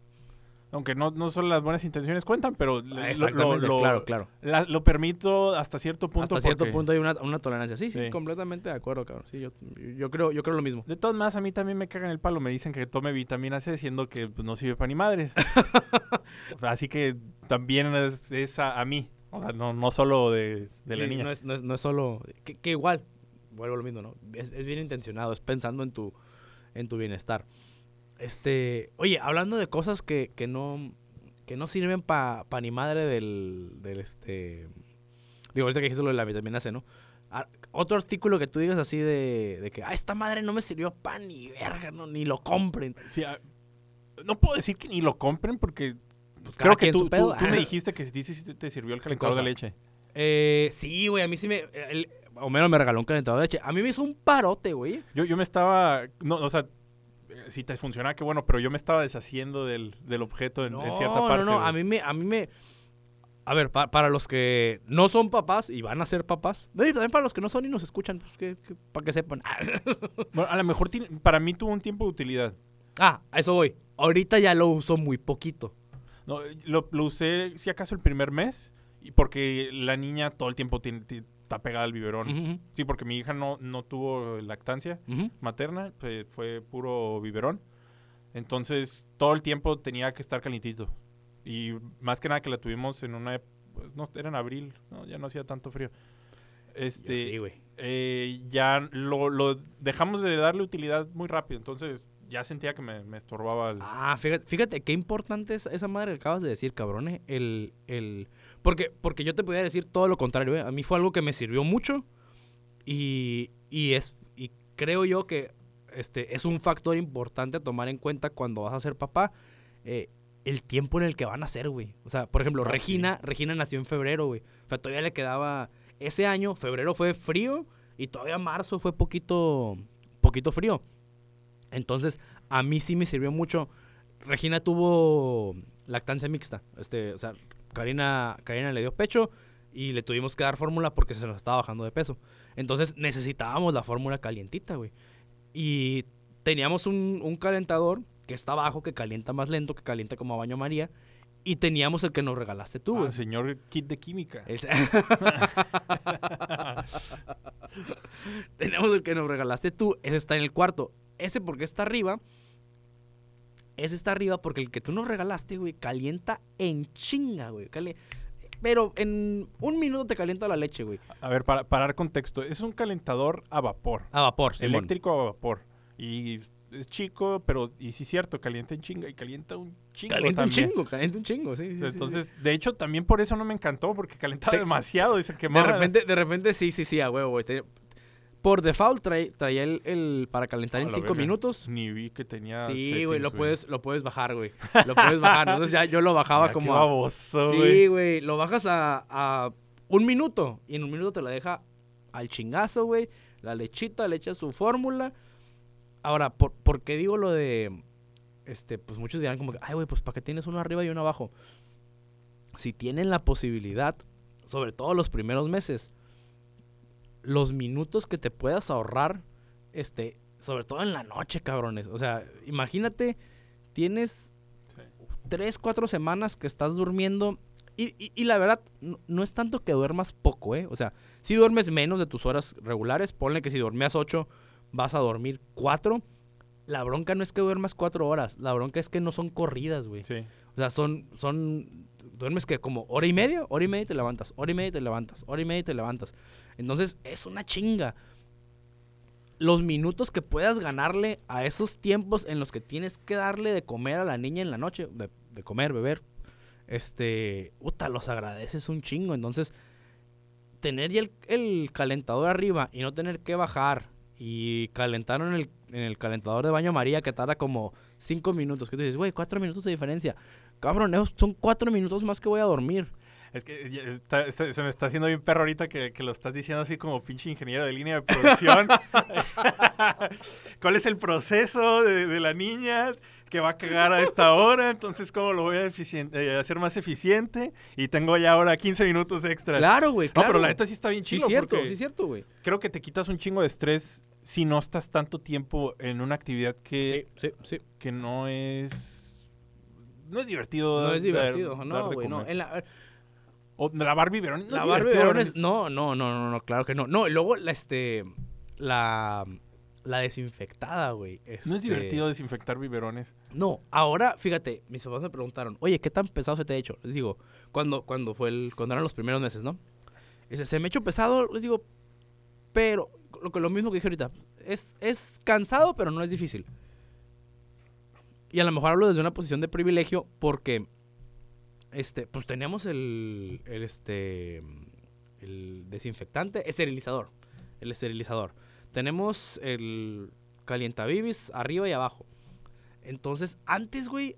Speaker 2: Aunque no, no solo las buenas intenciones cuentan, pero lo- lo,
Speaker 1: Exactamente,
Speaker 2: lo-
Speaker 1: claro, claro.
Speaker 2: la- lo permito hasta cierto punto.
Speaker 1: Hasta cierto punto hay una, una tolerancia. Sí, sí,
Speaker 2: Sí.
Speaker 1: completamente de acuerdo, cabrón. Sí, yo, yo, creo, yo creo lo mismo.
Speaker 2: De todas maneras, a mí también me cagan el palo. Me dicen que tome vitamina C, siendo que pues, no sirve para ni madres. [LAUGHS] Así que también es, es a, a mí. O sea, no, no solo de, de la niña.
Speaker 1: No es, no es- no es solo. Que, que igual, vuelvo a lo mismo, ¿no? Es, es bien intencionado, es pensando en tu, en tu bienestar. Este. Oye, hablando de cosas que, que no. Que no sirven para pa ni madre del, del este. Digo, ahorita que dijiste lo de la vitamina C, ¿no? Ah, otro artículo que tú digas así de, de que, ah, esta madre no me sirvió para ni verga, no, ni lo compren.
Speaker 2: Sí, ah, no puedo decir que ni lo compren porque
Speaker 1: Pues cada
Speaker 2: creo que tú, tú- tú me [LAUGHS] dijiste que sí, sí te sirvió el calentador de leche.
Speaker 1: Eh, sí, güey, a mí sí me. El, Homero me regaló un calentador de leche. A mí me hizo un parote, güey.
Speaker 2: Yo, yo me estaba, no, o sea, si te funciona, qué bueno, pero yo me estaba deshaciendo del, del objeto en, en cierta parte.
Speaker 1: No, no,
Speaker 2: güey.
Speaker 1: a mí me, a mí me... A ver, pa- para los que no son papás y van a ser papás, no, y también para los que no son y nos escuchan, pues que, que- para que sepan. [LAUGHS]
Speaker 2: Bueno, a lo mejor para mí tuvo un tiempo de utilidad.
Speaker 1: ah, a eso voy. Ahorita ya lo uso muy poquito.
Speaker 2: No, lo, lo usé, si acaso, el primer mes, porque la niña todo el tiempo tiene- ti- está pegada al biberón.
Speaker 1: Ujú,
Speaker 2: Sí, porque mi hija no, no tuvo lactancia
Speaker 1: ujú.
Speaker 2: materna, pues, fue puro biberón. Entonces, todo el tiempo tenía que estar calientito. Y más que nada que la tuvimos en una... pues, no, era en abril, ¿no? ya no hacía tanto frío. Este,
Speaker 1: sí, güey.
Speaker 2: eh, ya lo, lo dejamos de darle utilidad muy rápido. Entonces, ya sentía que me, me estorbaba el...
Speaker 1: Ah, fíjate, fíjate qué importante es esa madre que acabas de decir, cabrón. eh, El, el... Porque, porque yo te podría decir todo lo contrario. eh. A mí fue algo que me sirvió mucho y, y es y creo yo que este es un factor importante a tomar en cuenta cuando vas a ser papá. eh, el tiempo en el que van a ser, güey. O sea, por ejemplo,
Speaker 2: Ah, sí.
Speaker 1: Regina, Regina nació en febrero, güey. O sea, todavía le quedaba. Ese año, febrero fue frío y todavía marzo fue poquito, poquito frío. Entonces, a mí sí me sirvió mucho. Regina tuvo lactancia mixta. Este, o sea, Karina, Karina le dio pecho y le tuvimos que dar fórmula porque se nos estaba bajando de peso. Entonces necesitábamos la fórmula calientita, güey. Y teníamos un, un calentador que está abajo, que calienta más lento, que calienta como a baño María. Y teníamos el que nos regalaste tú,
Speaker 2: Ah,
Speaker 1: güey.
Speaker 2: señor kit de química.
Speaker 1: El- [LAUGHS] Tenemos el que nos regalaste tú. Ese está en el cuarto. Ese porque está arriba. Ese está arriba porque el que tú nos regalaste, güey, calienta en chinga, güey. Cali- Pero en un minuto te calienta la leche, güey.
Speaker 2: A ver, para, para dar contexto, es un calentador a vapor.
Speaker 1: A vapor, Simón.
Speaker 2: eléctrico a vapor. Y es chico, pero, y sí es cierto, calienta en chinga y calienta un chingo
Speaker 1: Calienta un chingo, calienta un chingo, sí, sí, sí, sí.
Speaker 2: Entonces, de hecho, también por eso no me encantó, porque calentaba
Speaker 1: Te-
Speaker 2: demasiado y se
Speaker 1: de
Speaker 2: quemaba.
Speaker 1: repente, de repente, sí, sí, sí, a huevo, güey. Te- Por default trae- traía el, el para calentar en
Speaker 2: la
Speaker 1: cinco
Speaker 2: verga.
Speaker 1: minutos.
Speaker 2: Ni vi que tenía.
Speaker 1: Sí, güey, lo puedes, lo puedes bajar, güey. Lo puedes bajar. [LAUGHS] Entonces ya yo lo bajaba
Speaker 2: Mira, qué
Speaker 1: como a,
Speaker 2: baboso,
Speaker 1: Sí, güey. lo bajas a, a un minuto y en un minuto te la deja al chingazo, güey. La lechita, le echas su fórmula. Ahora, ¿por, por qué digo lo de, este, pues muchos dirán como que, ay, güey, pues ¿para qué tienes uno arriba y uno abajo? Si tienen la posibilidad, sobre todo los primeros meses, los minutos que te puedas ahorrar, este, sobre todo en la noche, cabrones. O sea, imagínate, tienes
Speaker 2: Sí.
Speaker 1: tres, cuatro semanas que estás durmiendo. Y, y- y la verdad, no, no es tanto que duermas poco, ¿eh? O sea, si duermes menos de tus horas regulares, ponle que si dormías ocho, vas a dormir cuatro. La bronca no es que duermas cuatro horas, la bronca es que no son corridas, güey.
Speaker 2: Sí.
Speaker 1: O sea, son, son, duermes que como hora y media, hora y media te levantas, hora y media te levantas, hora y media te levantas. Entonces, es una chinga. Los minutos que puedas ganarle a esos tiempos en los que tienes que darle de comer a la niña en la noche, de, comer, beber, este, puta, los agradeces un chingo. Entonces, tener ya el, calentador arriba y no tener que bajar y calentar en el, el calentador de baño María que tarda como cinco minutos, que tú dices, güey, cuatro minutos de diferencia. Cabrón, son cuatro minutos más que voy a dormir.
Speaker 2: Es que ya está- está- se me está haciendo bien perro ahorita que, que lo estás diciendo así como pinche ingeniero de línea de producción. [LAUGHS] [LAUGHS] ¿Cuál es el proceso de, de la niña que va a cagar a esta hora? Entonces, ¿cómo lo voy a eh, hacer más eficiente? Y tengo ya ahora 15 minutos extras.
Speaker 1: Claro, güey,
Speaker 2: No,
Speaker 1: claro.
Speaker 2: pero la neta sí está bien
Speaker 1: Sí,
Speaker 2: chido
Speaker 1: cierto,
Speaker 2: porque
Speaker 1: sí, cierto, güey.
Speaker 2: creo que te quitas un chingo de estrés si no estás tanto tiempo en una actividad que,
Speaker 1: Sí, sí, sí.
Speaker 2: que no es... No es divertido.
Speaker 1: No es divertido,
Speaker 2: dar
Speaker 1: no, güey, no. En la,
Speaker 2: O lavar no es
Speaker 1: lavar biberones,
Speaker 2: es-
Speaker 1: no, no, no, no, no, claro que no. No, y luego la, este, la, la desinfectada, güey.
Speaker 2: No es
Speaker 1: este,
Speaker 2: divertido desinfectar biberones.
Speaker 1: No, ahora, fíjate, mis papás me preguntaron, oye, ¿qué tan pesado se te ha hecho? Les digo, cuando, cuando fue el, cuando eran los primeros meses, ¿no? Dice, se me ha hecho pesado, les digo, pero, lo, lo mismo que dije ahorita, es, es cansado, pero no es difícil. Y a lo mejor hablo desde una posición de privilegio porque, este, pues teníamos el, el, este, el desinfectante, esterilizador, el esterilizador. Tenemos el calientabibis arriba y abajo. Entonces, antes, güey,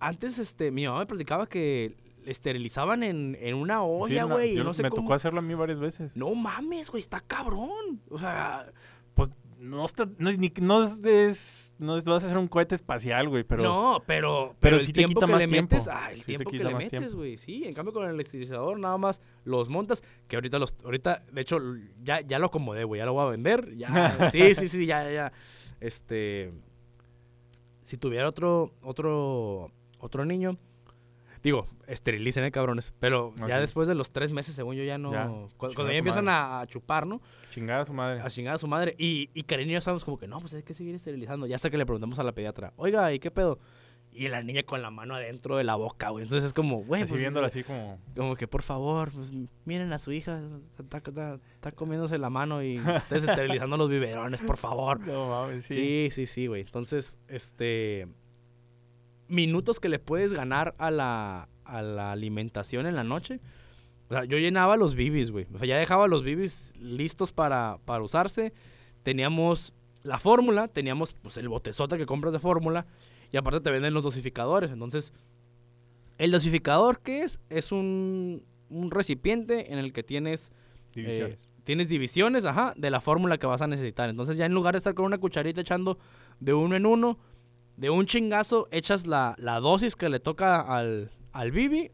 Speaker 1: antes, este, mi mamá me platicaba que esterilizaban en, en una olla,
Speaker 2: Sí,
Speaker 1: güey, y
Speaker 2: yo-
Speaker 1: no sé
Speaker 2: me
Speaker 1: cómo.
Speaker 2: tocó hacerlo a mí varias veces.
Speaker 1: No mames, güey, está cabrón. O sea,
Speaker 2: Pues no está, no, ni, no es- no vas a hacer un cohete espacial, güey, pero
Speaker 1: no, pero, pero,
Speaker 2: pero
Speaker 1: el
Speaker 2: sí te
Speaker 1: tiempo
Speaker 2: quita
Speaker 1: que
Speaker 2: más
Speaker 1: le
Speaker 2: tiempo.
Speaker 1: metes, ah, el
Speaker 2: Sí
Speaker 1: tiempo que le metes, güey, sí, en cambio con el esterilizador nada más los montas, que ahorita los, ahorita, de hecho, ya, ya lo acomodé, güey, ya lo voy a vender, ya, [LAUGHS] sí, sí, sí, ya, ya, este, si tuviera otro, otro, otro niño, digo, esterilicen, eh, cabrones, pero
Speaker 2: Ah,
Speaker 1: ya
Speaker 2: sí.
Speaker 1: después de los tres meses, según yo, ya no,
Speaker 2: Ya,
Speaker 1: cu-
Speaker 2: chingar
Speaker 1: cuando ya empiezan a, a chupar, ¿no?
Speaker 2: chingada a su madre.
Speaker 1: a chingar a su madre. Y, y Karen y yo estábamos como que, no, pues hay que seguir esterilizando. Ya hasta que le preguntamos a la pediatra, oiga, ¿y qué pedo? Y la niña con la mano adentro de la boca, güey. Entonces es como, güey,
Speaker 2: así
Speaker 1: pues,
Speaker 2: viéndola así como...
Speaker 1: como que por favor, pues miren a su hija, está, está- está comiéndose la mano y ustedes [LAUGHS] esterilizando los biberones, por favor.
Speaker 2: No mames, sí.
Speaker 1: Sí, sí, sí, güey. Entonces, este. Minutos que le puedes ganar a la, a la alimentación en la noche. O sea, yo llenaba los bibis, güey. O sea, ya dejaba los bibis listos para, para usarse. Teníamos la fórmula, teníamos pues, el botezote que compras de fórmula. Y aparte te venden los dosificadores. Entonces, el dosificador, ¿qué es? Es un, un recipiente en el que tienes
Speaker 2: Divisiones.
Speaker 1: tienes divisiones, ajá, de la fórmula que vas a necesitar. Entonces ya en lugar de estar con una cucharita echando de uno en uno, de un chingazo, echas la, la dosis que le toca al, al Bibi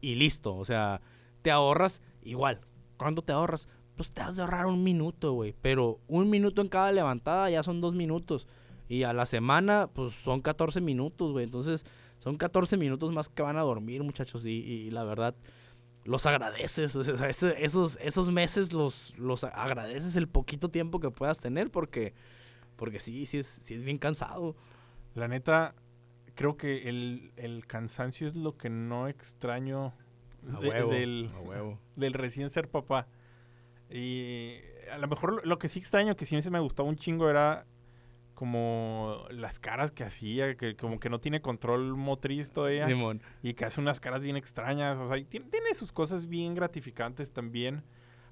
Speaker 1: y listo. O sea, te ahorras igual. ¿Cuánto te ahorras? Pues te has de ahorrar un minuto, güey. Pero un minuto en cada levantada ya son dos minutos. Y a la semana, pues son 14 minutos, güey. Entonces, son 14 minutos más que van a dormir, muchachos. Y, la verdad, los agradeces. Esos, esos meses los, los agradeces el poquito tiempo que puedas tener porque, porque sí, sí es, sí es bien cansado.
Speaker 2: La neta, creo que el, el cansancio es lo que no extraño
Speaker 1: A
Speaker 2: de-
Speaker 1: huevo,
Speaker 2: del,
Speaker 1: a huevo. [LAUGHS]
Speaker 2: del recién ser papá. Y a lo mejor lo, lo que sí extraño, que sí me gustaba un chingo, era como las caras que hacía, que como que no tiene control motriz todavía.
Speaker 1: Simón.
Speaker 2: y que hace unas caras bien extrañas. O sea, tiene, tiene sus cosas bien gratificantes también.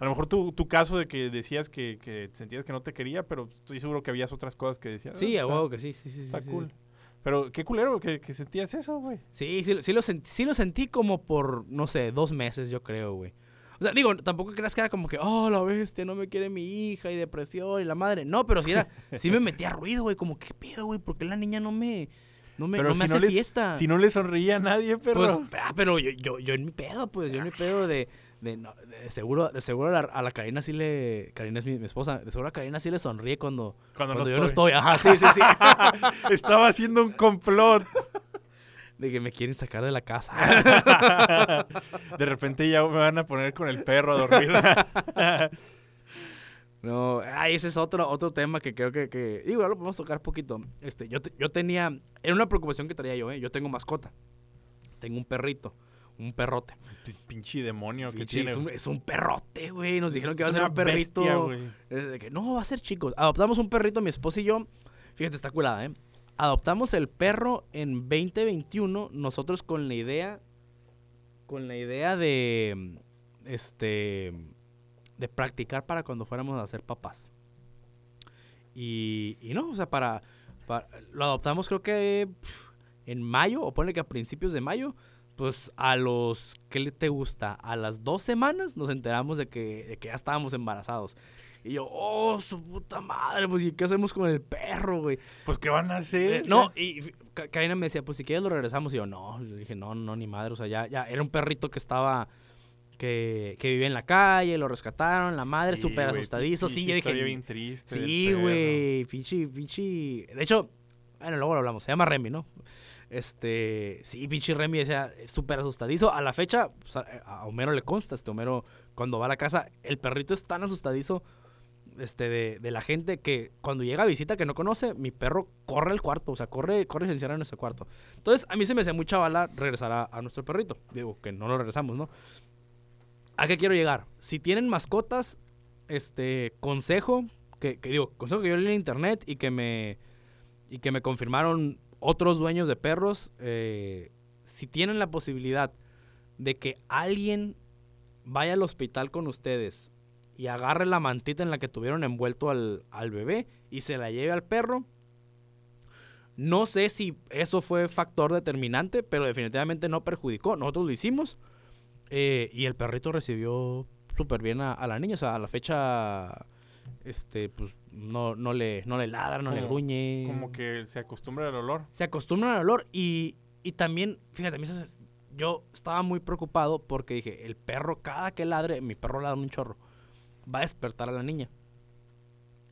Speaker 2: A lo mejor tu, tu caso de que decías que, que sentías que no te quería, pero estoy seguro que habías otras cosas que decías.
Speaker 1: Sí,
Speaker 2: "Ah,
Speaker 1: a huevo que sí, sí, sí.
Speaker 2: Está
Speaker 1: sí.
Speaker 2: cool. Pero qué culero que, que sentías eso, güey.
Speaker 1: Sí, sí, sí lo sentí, sí lo sentí como por, no sé, dos meses, yo creo, güey. O sea, digo, tampoco creas que era como que, oh, la bestia, no me quiere mi hija y depresión y la madre. No, pero sí era, [LAUGHS] sí me metía ruido, güey, como, ¿qué pedo, güey? ¿Por qué la niña no me, no me,
Speaker 2: Pero
Speaker 1: no me
Speaker 2: no
Speaker 1: hace
Speaker 2: les-
Speaker 1: fiesta?
Speaker 2: Si no le sonreía a nadie, pero...
Speaker 1: Pues, ah, pero yo, yo, yo en mi pedo, pues, yo en mi pedo de, De, no, de seguro, de seguro a la, a la Karina sí le. Karina es mi, mi esposa. De seguro a Karina sí le sonríe cuando,
Speaker 2: Cuando,
Speaker 1: cuando
Speaker 2: no
Speaker 1: yo no
Speaker 2: estoy.
Speaker 1: Ajá, sí, sí, sí. [LAUGHS]
Speaker 2: Estaba haciendo un complot.
Speaker 1: de que me quieren sacar de la casa. [LAUGHS]
Speaker 2: De repente ya me van a poner con el perro a dormir. [LAUGHS]
Speaker 1: No, ay, ese es otro, otro tema que creo que, que igual lo podemos tocar poquito. Este, yo, yo tenía, era una preocupación que traía yo, ¿eh? Yo tengo mascota. Tengo un perrito, un perrote.
Speaker 2: Pi- Pinche demonio que tiene.
Speaker 1: es, un, es un perrote, güey. Nos dijeron que iba a ser un perrito.
Speaker 2: bestia,
Speaker 1: que, no, va a ser chico. Adoptamos un perrito, mi esposa y yo. Fíjate, está curada, ¿eh? Adoptamos el perro en 2021, nosotros con la idea, con la idea de, este, de practicar para cuando fuéramos a ser papás. Y, y no, o sea, para, para- lo adoptamos creo que en mayo, o ponle que a principios de mayo, pues a los, ¿qué le te gusta? A las dos semanas nos enteramos de que, de que ya estábamos embarazados. Y yo, oh, su puta madre, pues, ¿y qué hacemos con el perro, güey?
Speaker 2: Pues, ¿qué van a hacer?
Speaker 1: Eh, no, y Karina me decía, pues, si quieres lo regresamos. Y yo, no, le dije, no, no, ni madre, o sea, ya, ya, era un perrito que estaba, que, que vivía en la calle, lo rescataron, la madre, súper asustadizo. Sí, yo dije,
Speaker 2: bien triste del
Speaker 1: Sí, güey, pinche, pinche. De hecho, bueno, luego lo hablamos. Se llama Remy, ¿no? Este, sí, pinche Remy decía súper asustadizo. A la fecha, pues, a, Homero le consta, este Homero, cuando va a la casa, el perrito es tan asustadizo este, de, de la gente que cuando llega a visita que no conoce, mi perro corre al cuarto, o sea, corre, corre y se encierra en nuestro cuarto. Entonces, a mí se me hacía mucha bala regresar a, a nuestro perrito. Digo, que no lo regresamos, ¿no? ¿A qué quiero llegar? Si tienen mascotas, este, consejo, que, que digo, consejo que yo leí en internet y que me, y que me confirmaron otros dueños de perros, eh, si tienen la posibilidad de que alguien vaya al hospital con ustedes y agarre la mantita en la que tuvieron envuelto al, al bebé y se la lleve al perro, no sé si eso fue factor determinante, pero definitivamente no perjudicó. Nosotros lo hicimos eh, y el perrito recibió súper bien a, a la niña. O sea, a la fecha, este, pues no, no, le, no le ladra, no le gruñe.
Speaker 2: Como que se acostumbra al olor.
Speaker 1: Se acostumbran al olor y, y también, fíjate, yo estaba muy preocupado porque dije, el perro, cada que ladre, mi perro ladra un chorro, va a despertar a la niña.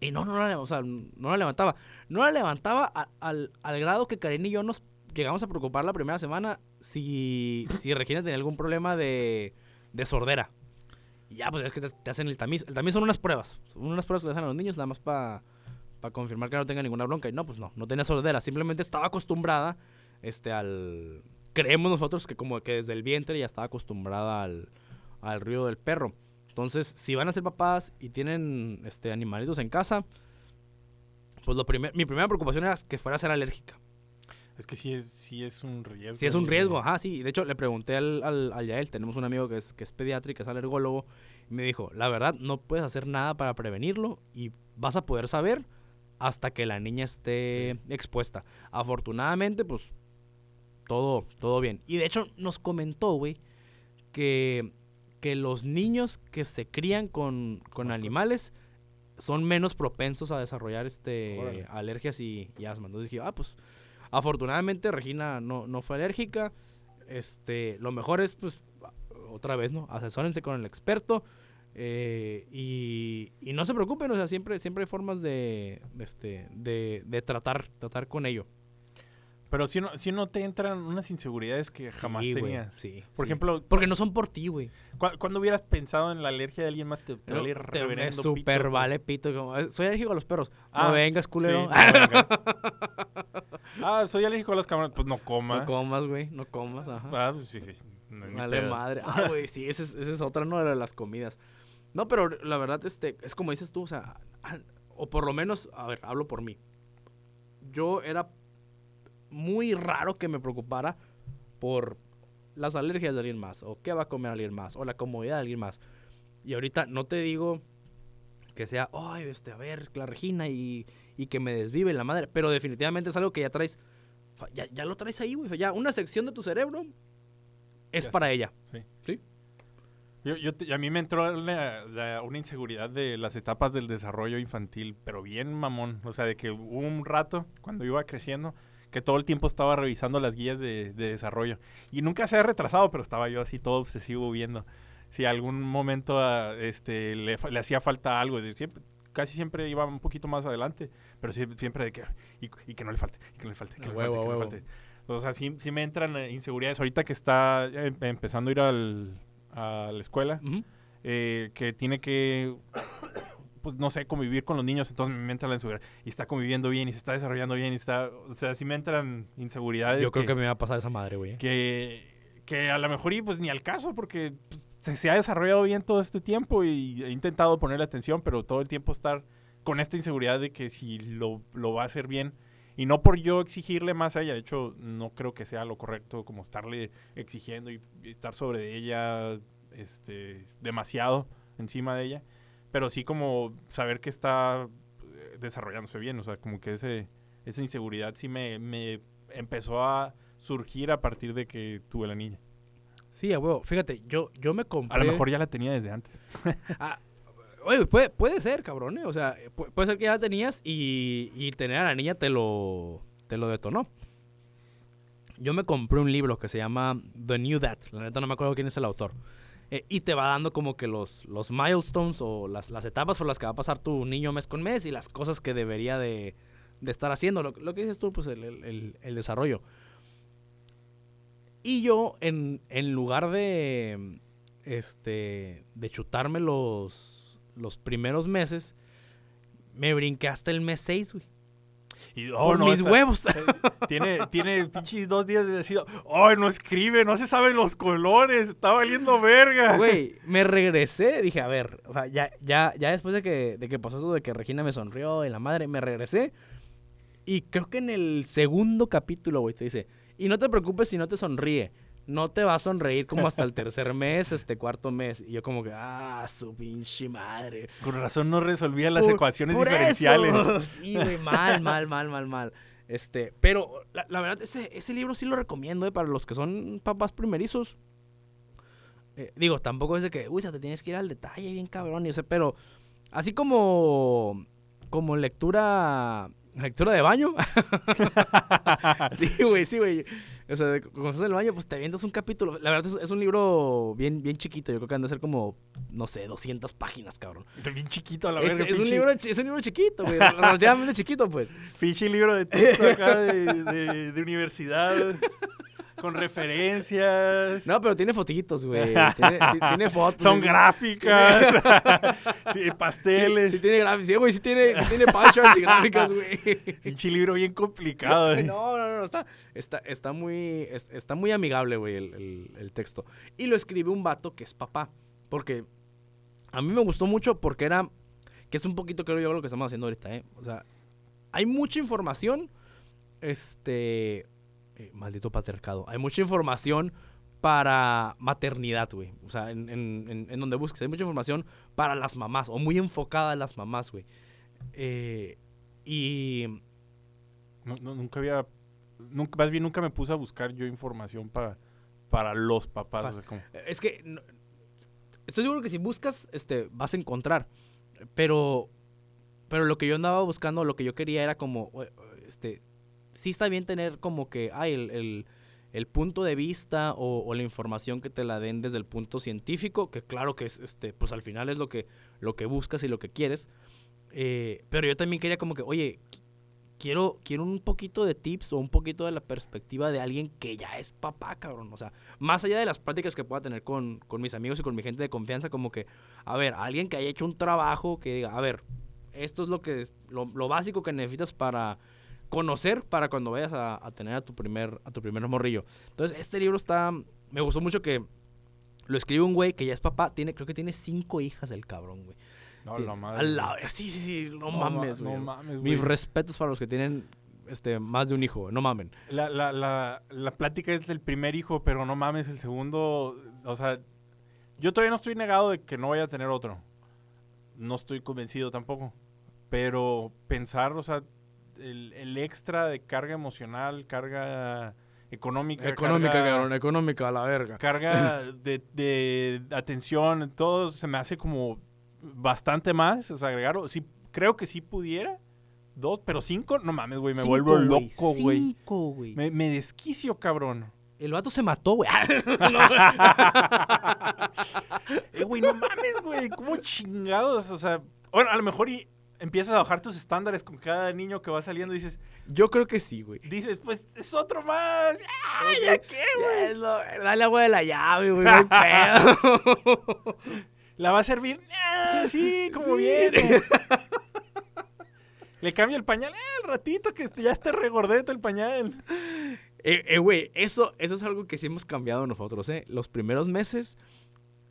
Speaker 1: Y no, no la, o sea, no la levantaba. No la levantaba a- al, al grado que Karen y yo nos llegamos a preocupar la primera semana si, si Regina tenía algún problema de, de sordera. Ya, pues es que te, hacen el tamiz. El tamiz son unas pruebas. Son unas pruebas que le hacen a los niños nada más para confirmar que no tenga ninguna bronca. Y no, pues no, no tenía sordera. Simplemente estaba acostumbrada este, al... Creemos nosotros que como que desde el vientre ya estaba acostumbrada al, al ruido del perro. Entonces, si van a ser papás y tienen este, animalitos en casa, pues lo primer, mi primera preocupación era que fuera a ser alérgica.
Speaker 2: Es que sí es, sí es un riesgo.
Speaker 1: Si es un riesgo, ajá, sí. De hecho, le pregunté al, al, Yael, tenemos un amigo que es, que es pediatra y que es alergólogo, y me dijo, la verdad, no puedes hacer nada para prevenirlo y vas a poder saber hasta que la niña esté expuesta. Afortunadamente, pues, todo, todo bien. Y de hecho, nos comentó, güey, que, que los niños que se crían con, con animales son menos propensos a desarrollar este
Speaker 2: Órale.
Speaker 1: alergias y, y asma. Entonces dije, ah, pues afortunadamente Regina no, no fue alérgica. Este, lo mejor es, pues, otra vez, ¿no? Asesórense con el experto. eh, y, y no se preocupen, o sea, siempre, siempre hay formas de, este, de, de tratar, tratar con ello.
Speaker 2: Pero si no, si no te entran unas inseguridades que jamás
Speaker 1: Sí,
Speaker 2: tenías.
Speaker 1: sí,
Speaker 2: Por
Speaker 1: sí.
Speaker 2: ejemplo,
Speaker 1: Porque no son por ti, güey.
Speaker 2: ¿cu- ¿cuándo hubieras pensado en la alergia de alguien más? Te, te
Speaker 1: No,
Speaker 2: vale
Speaker 1: te- me
Speaker 2: reverendo
Speaker 1: super
Speaker 2: pito,
Speaker 1: vale pito. como, "Eh, soy alérgico a los perros.
Speaker 2: Ah,
Speaker 1: no vengas, culero.
Speaker 2: Sí, no vengas. [LAUGHS] ah, soy alérgico a las cámaras. Pues no comas.
Speaker 1: no comas, güey. No comas. Ajá.
Speaker 2: Ah, pues sí, no
Speaker 1: Vale madre. [LAUGHS] Ah, güey, sí, esa es, esa es otra, ¿no? De las comidas. No, pero la verdad, este, es como dices tú, o sea, o por lo menos, a ver, hablo por mí. Yo era muy raro que me preocupara por las alergias de alguien más, o qué va a comer alguien más, o la comodidad de alguien más. Y ahorita no te digo que sea, ay, este, a ver, la Regina y, y que me desvive la madre, pero definitivamente es algo que ya traes, ya, ya lo traes ahí, güey. Ya una sección de tu cerebro es
Speaker 2: Ya
Speaker 1: para ella.
Speaker 2: Yo, yo te- a mí me entró la- la- una inseguridad de las etapas del desarrollo infantil, pero bien mamón. O sea, de que hubo un rato, cuando iba creciendo, que todo el tiempo estaba revisando las guías de, de desarrollo. Y nunca se ha retrasado, pero estaba yo así todo obsesivo viendo. si algún momento ah, este, le, le hacía falta algo. de siempre, casi siempre iba un poquito más adelante, pero sie- siempre de que, y, y que no le falte, y que no le falte, que no le
Speaker 1: huevo,
Speaker 2: falte, que no le falte. O sea, sí, sí me entran eh, inseguridades. Ahorita que está eh, empezando a ir al, a la escuela, eh, que tiene que, pues no sé, convivir con los niños, entonces me entra la inseguridad. Y está conviviendo bien, y se está desarrollando bien, y está, o sea, sí me entran inseguridades.
Speaker 1: Yo creo que me va a pasar esa madre, güey.
Speaker 2: que, que a lo mejor y pues ni al caso, porque pues, se, ha desarrollado bien todo este tiempo y he intentado ponerle atención, pero todo el tiempo estar con esta inseguridad de que si lo, lo va a hacer bien. Y no por yo exigirle más a ella, de hecho no creo que sea lo correcto como estarle exigiendo y, y estar sobre ella este, demasiado encima de ella, pero sí como saber que está eh, desarrollándose bien, o sea, como que ese, esa inseguridad sí me, me empezó a surgir a partir de que tuve la niña.
Speaker 1: Sí, a huevo. Fíjate, yo, yo me compré...
Speaker 2: A lo mejor ya la tenía desde antes. [LAUGHS]
Speaker 1: Oye, puede, puede ser, cabrón, ¿eh? O sea, pu- puede ser que ya la tenías y, y tener a la niña te lo, te lo detonó. Yo me compré un libro que se llama The New Dad. La neta no me acuerdo quién es el autor. Eh, y te va dando como que los, los milestones o las, las etapas por las que va a pasar tu niño mes con mes y las cosas que debería de, de estar haciendo. Lo, lo que dices tú, pues el- el desarrollo. Y yo, en, en lugar de, este, de chutarme los, los primeros meses, me brinqué hasta el mes 6, güey.
Speaker 2: Y,
Speaker 1: por
Speaker 2: no,
Speaker 1: mis
Speaker 2: esta-
Speaker 1: huevos.
Speaker 2: eh, tiene, tiene pinches dos días de decido. ¡Ay, no escribe! No se saben los colores. Está valiendo verga. [LAUGHS]
Speaker 1: Güey, me regresé, dije, a ver, o sea, ya, ya, ya después de que, de que pasó eso de que Regina me sonrió y la madre, me regresé. Y creo que en el segundo capítulo, güey, te dice, y no te preocupes si no te sonríe. No te va a sonreír como hasta el [LAUGHS] tercer mes, este cuarto mes. Y yo como que, ah, su pinche madre.
Speaker 2: Con razón no resolvía las
Speaker 1: Por-
Speaker 2: ecuaciones
Speaker 1: por
Speaker 2: diferenciales.
Speaker 1: eso. [LAUGHS] Sí, güey, mal, mal, mal, mal, mal. Este, pero la, la verdad, ese, ese libro sí lo recomiendo, eh, para los que son papás primerizos. Eh, digo, tampoco es de que, uy, ya te tienes que ir al detalle bien cabrón, y sé, pero así como, como lectura, lectura de baño. [LAUGHS] sí, güey, sí, güey. O sea, cuando estás en el baño, pues te avientas un capítulo. La verdad es, es un libro bien, bien chiquito. Yo creo que han de ser como, no sé, 200 páginas, cabrón.
Speaker 2: Bien chiquito a la
Speaker 1: Es,
Speaker 2: verga.
Speaker 1: es un libro, es un libro chiquito, güey. Relativamente chiquito, pues. [LAUGHS]
Speaker 2: Pinche libro de texto acá de, de- de universidad. [LAUGHS] con referencias.
Speaker 1: No, pero tiene fotitos, güey. [LAUGHS] Tiene, ti- tiene fotos.
Speaker 2: Son gráficas. [LAUGHS] sí, pasteles.
Speaker 1: sí tiene gráficas. Sí, güey, sí tiene, sí tiene y gráficas, güey. [LAUGHS]
Speaker 2: Pinche libro bien complicado. eh.
Speaker 1: No, no, no, está, está, está muy, es- está muy amigable, güey, el, el- el texto. Y lo escribe un vato que es papá. Porque a mí me gustó mucho porque era, que es un poquito, creo yo, lo que estamos haciendo ahorita, ¿eh? O sea, hay mucha información, este, eh, maldito patriarcado, hay mucha información para maternidad, güey. O sea, en, en- en- donde busques, hay mucha información para las mamás, o muy enfocada a las mamás, güey. Eh, y
Speaker 2: No, no, nunca había. Nunca, más bien nunca me puse a buscar yo información para, para los papás. o sea, como-
Speaker 1: Es que no- estoy seguro que si buscas, este, vas a encontrar. Pero, pero lo que yo andaba buscando, lo que yo quería era como, o- este, sí está bien tener como que, ay, el, el- punto de vista o, la información que te la den desde el punto científico, que claro que es, este, pues al final es lo que, lo que buscas y lo que quieres. Eh, pero yo también quería como que, oye, qui- quiero, quiero un poquito de tips o un poquito de la perspectiva de alguien que ya es papá, cabrón. O sea, más allá de las prácticas que pueda tener con, con mis amigos y con mi gente de confianza, como que, a ver, alguien que haya hecho un trabajo que diga, a ver, esto es lo que lo, lo básico que necesitas para conocer para cuando vayas a, a tener a tu primer a tu primer morrillo. Entonces, este libro está me gustó mucho que lo escribe un güey que ya es papá, tiene creo que tiene cinco hijas el cabrón, güey.
Speaker 2: No,
Speaker 1: Tiene-
Speaker 2: la madre.
Speaker 1: la sí, sí, sí, no,
Speaker 2: ma-
Speaker 1: mames, güey.
Speaker 2: No mames,
Speaker 1: Mis
Speaker 2: güey.
Speaker 1: respetos para los que tienen este más de un hijo, no mamen.
Speaker 2: La, la, la, la plática es del primer hijo, pero no mames, el segundo. O sea, yo todavía no estoy negado de que no vaya a tener otro. No estoy convencido tampoco. Pero pensar, o sea, el, el extra de carga emocional, carga económica.
Speaker 1: Económica,
Speaker 2: carga-
Speaker 1: cabrón, económica, a la verga.
Speaker 2: carga [COUGHS] de, de atención, todo se me hace como bastante más, o sea, sí, creo que sí pudiera, dos, pero cinco, no mames, güey, me
Speaker 1: Cinco,
Speaker 2: vuelvo loco, güey.
Speaker 1: Cinco, güey.
Speaker 2: Me, me desquicio, cabrón.
Speaker 1: El vato se mató, güey. [LAUGHS] [LAUGHS]
Speaker 2: Eh, güey, no mames, güey. ¿Cómo chingados? O sea, bueno, a lo mejor y empiezas a bajar tus estándares con cada niño que va saliendo y dices,
Speaker 1: Yo creo que sí, güey.
Speaker 2: dices, pues es otro más. ¡Ah, ya qué, güey!
Speaker 1: lo- Dale agua de la llave, güey. no pedo. [LAUGHS]
Speaker 2: ¿La va a servir? Ah, sí, como
Speaker 1: Sí.
Speaker 2: viene. [LAUGHS] Le cambia el pañal. Ah, al ratito que ya esté regordete el pañal.
Speaker 1: Eh, eh, güey, eso, eso es algo que sí hemos cambiado nosotros, ¿eh? Los primeros meses,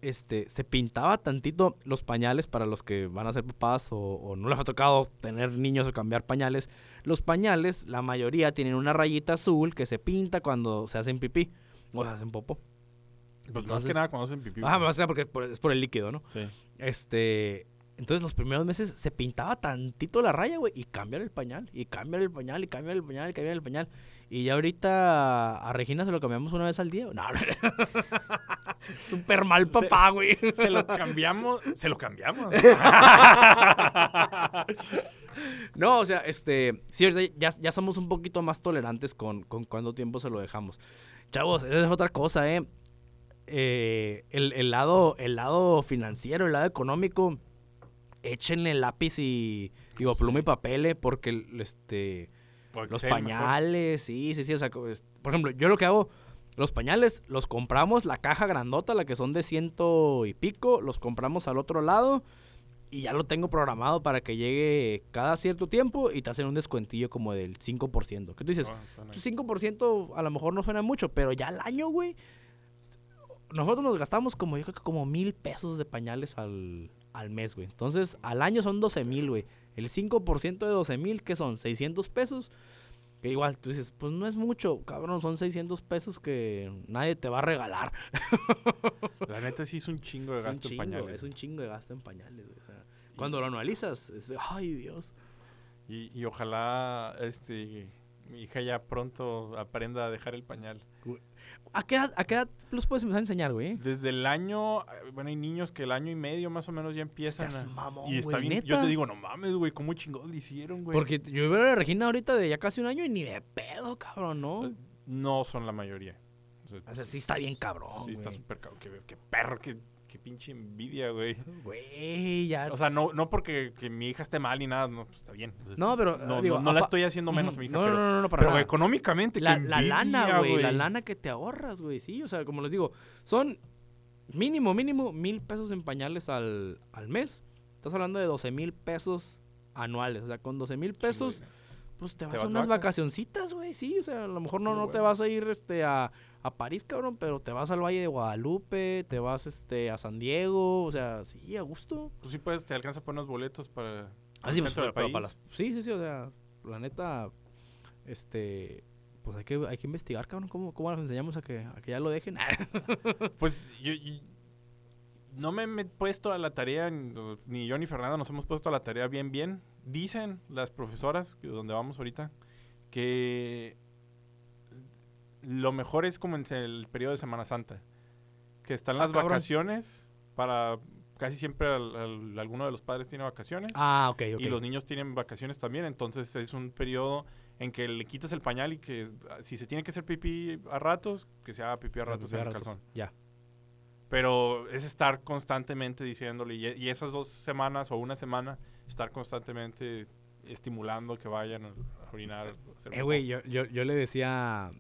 Speaker 1: este, se pintaba tantito los pañales para los que van a ser papás o, o no les ha tocado tener niños o cambiar pañales. Los pañales, la mayoría tienen una rayita azul que se pinta cuando se hacen pipí o se hacen popó.
Speaker 2: Pues más que nada cuando hacen pipí.
Speaker 1: Ah, más que nada porque es por, es por el líquido, ¿no?
Speaker 2: Sí.
Speaker 1: Este, entonces los primeros meses se pintaba tantito la raya, güey, y cambian el pañal, y cambian el pañal, y cambian el pañal, y cambian el pañal. Y ya ahorita a Regina se lo cambiamos una vez al día. No, no. [LAUGHS] Súper mal papá, güey.
Speaker 2: Se lo cambiamos. Se lo cambiamos. [LAUGHS]
Speaker 1: No, o sea, este, sí, ya, ya somos un poquito más tolerantes con, con cuánto tiempo se lo dejamos. Chavos, esa es otra cosa, ¿eh? Eh, el, el lado, el lado financiero, el lado económico, échenle lápiz y, digo, pluma y papel, ¿eh? porque este,
Speaker 2: Porque
Speaker 1: los
Speaker 2: mejor.
Speaker 1: pañales, sí, sí, sí, o sea, por ejemplo, yo lo que hago, los pañales los compramos, la caja grandota, la que son de ciento y pico, los compramos al otro lado y ya lo tengo programado para que llegue cada cierto tiempo y te hacen un descuentillo como del 5%. ¿Qué tú dices?
Speaker 2: Ah, suena
Speaker 1: Pues 5% a lo mejor no suena mucho, pero ya al año, güey, nosotros nos gastamos como, yo creo que como mil pesos de pañales al, al mes, güey. Entonces, al año son 12 mil, güey. El 5% de 12 mil, que son 600 pesos. Que igual, tú dices, pues no es mucho, cabrón, son 600 pesos que nadie te va a regalar.
Speaker 2: La neta sí es un chingo de
Speaker 1: Es
Speaker 2: gasto en pañales.
Speaker 1: es un chingo de gasto en pañales, güey. O sea, cuando lo analizas, es de, ay, Dios.
Speaker 2: Y, y ojalá este mi hija ya pronto aprenda a dejar el pañal.
Speaker 1: ¿A qué edad, a qué edad los puedes empezar a enseñar, güey?
Speaker 2: Desde el año, eh, bueno, hay niños que el año y medio más o menos ya empiezan
Speaker 1: Seas
Speaker 2: a...
Speaker 1: mamón,
Speaker 2: y está
Speaker 1: güey,
Speaker 2: bien, yo te digo, no mames, güey, ¿cómo chingados le hicieron, güey?
Speaker 1: Porque yo veo a la Regina ahorita de ya casi un año y ni de pedo, cabrón, ¿no?
Speaker 2: Eh, No son la mayoría. O sea,
Speaker 1: O sea, sí está bien cabrón,
Speaker 2: sí está súper cabrón. Qué, qué perro, qué, qué pinche envidia, güey.
Speaker 1: Güey, ya...
Speaker 2: O sea, no, no porque que mi hija esté mal ni nada, no, pues está bien. O sea,
Speaker 1: no, pero...
Speaker 2: no,
Speaker 1: digo,
Speaker 2: no, no la estoy haciendo menos, mi hija,
Speaker 1: No,
Speaker 2: pero,
Speaker 1: no, no, no, para
Speaker 2: pero
Speaker 1: nada.
Speaker 2: económicamente,
Speaker 1: La,
Speaker 2: qué
Speaker 1: la lana,
Speaker 2: envidia,
Speaker 1: güey, la lana que te ahorras, güey, sí. O sea, como les digo, son mínimo, mínimo mil pesos en pañales al, al mes. Estás hablando de 12 mil pesos anuales. O sea, con 12 mil pesos,
Speaker 2: dinero.
Speaker 1: pues te vas,
Speaker 2: vas
Speaker 1: a unas
Speaker 2: vaca.
Speaker 1: vacacioncitas, güey, sí. O sea, a lo mejor no, no te vas a ir este, a, a París, cabrón, pero te vas al Valle de Guadalupe, te vas este, a San Diego, o sea, sí, a gusto.
Speaker 2: Pues sí puedes, te alcanza por unos boletos para...
Speaker 1: Así,
Speaker 2: el
Speaker 1: pues, pero- para las... Sí, sí, sí, o sea, la neta, este... Pues hay que, hay que investigar, cabrón, cómo, cómo enseñamos a que, a que ya lo dejen. [LAUGHS]
Speaker 2: Pues yo, yo- no me he puesto a la tarea, ni ni yo ni Fernando nos hemos puesto a la tarea bien, bien. Dicen las profesoras, que donde vamos ahorita, que lo mejor es como en el periodo de Semana Santa. Que están
Speaker 1: Ah,
Speaker 2: las vacaciones para... Casi siempre al- al- alguno de los padres tiene vacaciones.
Speaker 1: ah, ok, ok.
Speaker 2: Y los niños tienen vacaciones también, entonces es un periodo en que le quitas el pañal y que si se tiene que hacer pipí a ratos, que se haga pipí a ratos en el calzón.
Speaker 1: Ya.
Speaker 2: Pero es estar constantemente diciéndole, y, y esas dos semanas o una semana, estar constantemente estimulando que vayan a orinar. a
Speaker 1: Eh, güey, yo, yo, yo le decía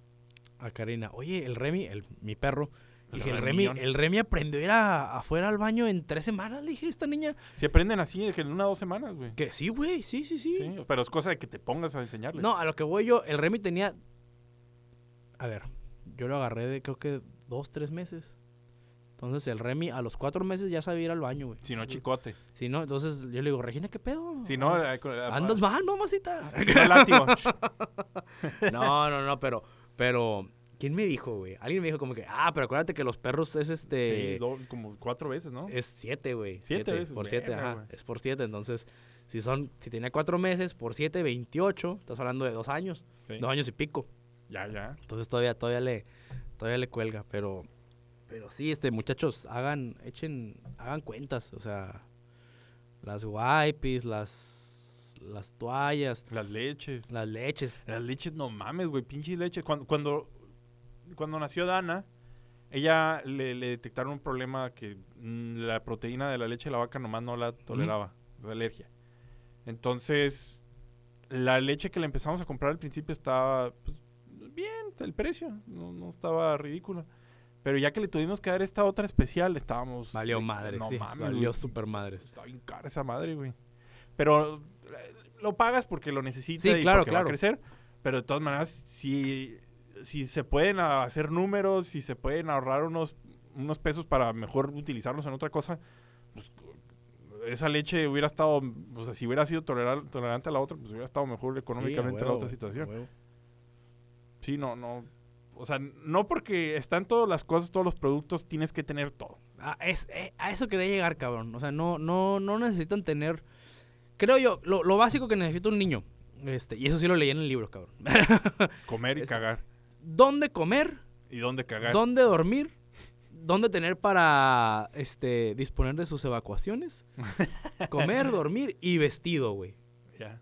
Speaker 1: a Karina, oye, el Remy, el, mi perro,
Speaker 2: El
Speaker 1: dije, el Remy, el Remy aprendió a ir a- afuera al baño en tres semanas, le dije esta niña.
Speaker 2: Si aprenden así, que en una o dos semanas, güey.
Speaker 1: Que sí, güey, sí, sí, sí.
Speaker 2: Sí, pero es cosa de que te pongas a enseñarles.
Speaker 1: No, a lo que voy yo, el Remy tenía. A ver, yo lo agarré de creo que dos, tres meses. Entonces el Remy a los cuatro meses ya sabía ir al baño, güey.
Speaker 2: Si no, chicote.
Speaker 1: Si no, entonces yo le digo, Regina, ¿qué pedo?
Speaker 2: Si no,
Speaker 1: Ah,
Speaker 2: eh, con-
Speaker 1: Andas mal, mamacita.
Speaker 2: si no, látigo. [LAUGHS]
Speaker 1: no, no, no, pero, pero, ¿quién me dijo, güey? Alguien me dijo como que, ah, pero acuérdate que los perros es este.
Speaker 2: Sí, do- como cuatro veces, ¿no?
Speaker 1: Es siete, güey.
Speaker 2: Siete veces,
Speaker 1: Por siete, ajá. Es por siete. Entonces, si son, si tenía cuatro meses, por siete, 28, estás hablando de dos años.
Speaker 2: Sí.
Speaker 1: Dos años y pico.
Speaker 2: Ya, ya.
Speaker 1: Entonces todavía, todavía le, todavía le cuelga, pero, pero sí, este, muchachos, hagan, echen, hagan cuentas, o sea, las wipes, las, las toallas,
Speaker 2: Las leches.
Speaker 1: las leches.
Speaker 2: Las leches, no mames, güey, pinches leches. Cuando, cuando cuando nació Dana, ella le, le detectaron un problema que mm, la proteína de la leche de la vaca nomás no la toleraba, la alergia. Entonces, la leche que le empezamos a comprar al principio estaba pues, bien, el precio, no, no estaba ridículo. Pero ya que le tuvimos que dar esta otra especial, estábamos...
Speaker 1: Valió madre,
Speaker 2: no
Speaker 1: sí.
Speaker 2: mames,
Speaker 1: valió super madres.
Speaker 2: Está bien cara esa madre, güey. Pero eh, lo pagas porque lo necesitas
Speaker 1: Sí,
Speaker 2: y
Speaker 1: claro,
Speaker 2: porque va a crecer. Pero de todas maneras, si, si se pueden hacer números, si se pueden ahorrar unos, unos pesos para mejor utilizarlos en otra cosa, pues esa leche hubiera estado, o sea, si hubiera sido tolerar- tolerante a la otra, pues hubiera estado mejor económicamente
Speaker 1: Sí,
Speaker 2: la otra situación. Sí, no, no. O sea, no porque están todas las cosas, todos los productos, tienes que tener todo.
Speaker 1: Ah, es, eh, a eso quería llegar, cabrón. O sea, no, no, no necesitan tener. Creo yo, lo, lo básico que necesita un niño. Este, y eso sí lo leí en el libro, cabrón. [LAUGHS]
Speaker 2: Comer y
Speaker 1: Este-
Speaker 2: cagar.
Speaker 1: ¿Dónde comer?
Speaker 2: ¿Y dónde cagar?
Speaker 1: ¿Dónde dormir? ¿Dónde tener para este, disponer de sus evacuaciones? [LAUGHS] Comer, dormir y vestido, güey.
Speaker 2: Ya.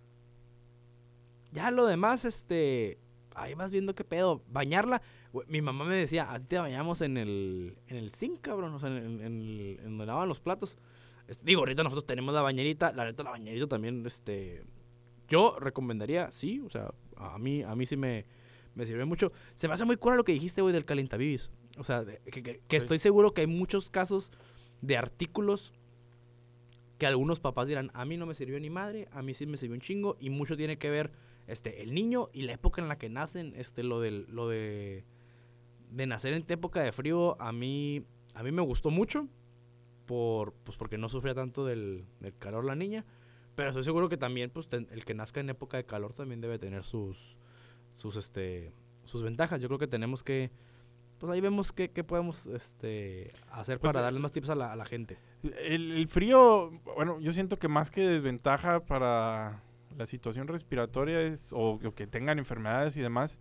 Speaker 1: Ya lo demás, este. Ahí vas viendo qué pedo. Bañarla. güey, Mi mamá me decía, a ti te bañamos en el, en el zinc, cabrón. O sea, en, en, el- en donde lavan los platos. Es- digo, ahorita nosotros tenemos la bañerita. La neta, la bañerita también, este. Yo recomendaría, sí. O sea, a mí, a mí sí me, me sirve mucho. Se me hace muy cura lo que dijiste, güey, del calentavivis. O sea, de- que, que- que
Speaker 2: Sí.
Speaker 1: estoy seguro que hay muchos casos de artículos que algunos papás dirán, a mí no me sirvió ni madre, a mí sí me sirvió un chingo, y mucho tiene que ver este, el niño y la época en la que nacen, este, lo, del, lo de, de nacer en época de frío, a mí, a mí me gustó mucho, por, pues porque no sufría tanto del, del calor la niña, pero estoy seguro que también pues, ten- el que nazca en época de calor también debe tener sus, sus, este, sus ventajas. Yo creo que tenemos que, pues ahí vemos qué, qué podemos este, hacer
Speaker 2: Pues,
Speaker 1: para
Speaker 2: eh,
Speaker 1: darle más tips a la, a la gente.
Speaker 2: El, el frío, bueno, yo siento que más que desventaja para la situación respiratoria es, o, o que tengan enfermedades y demás,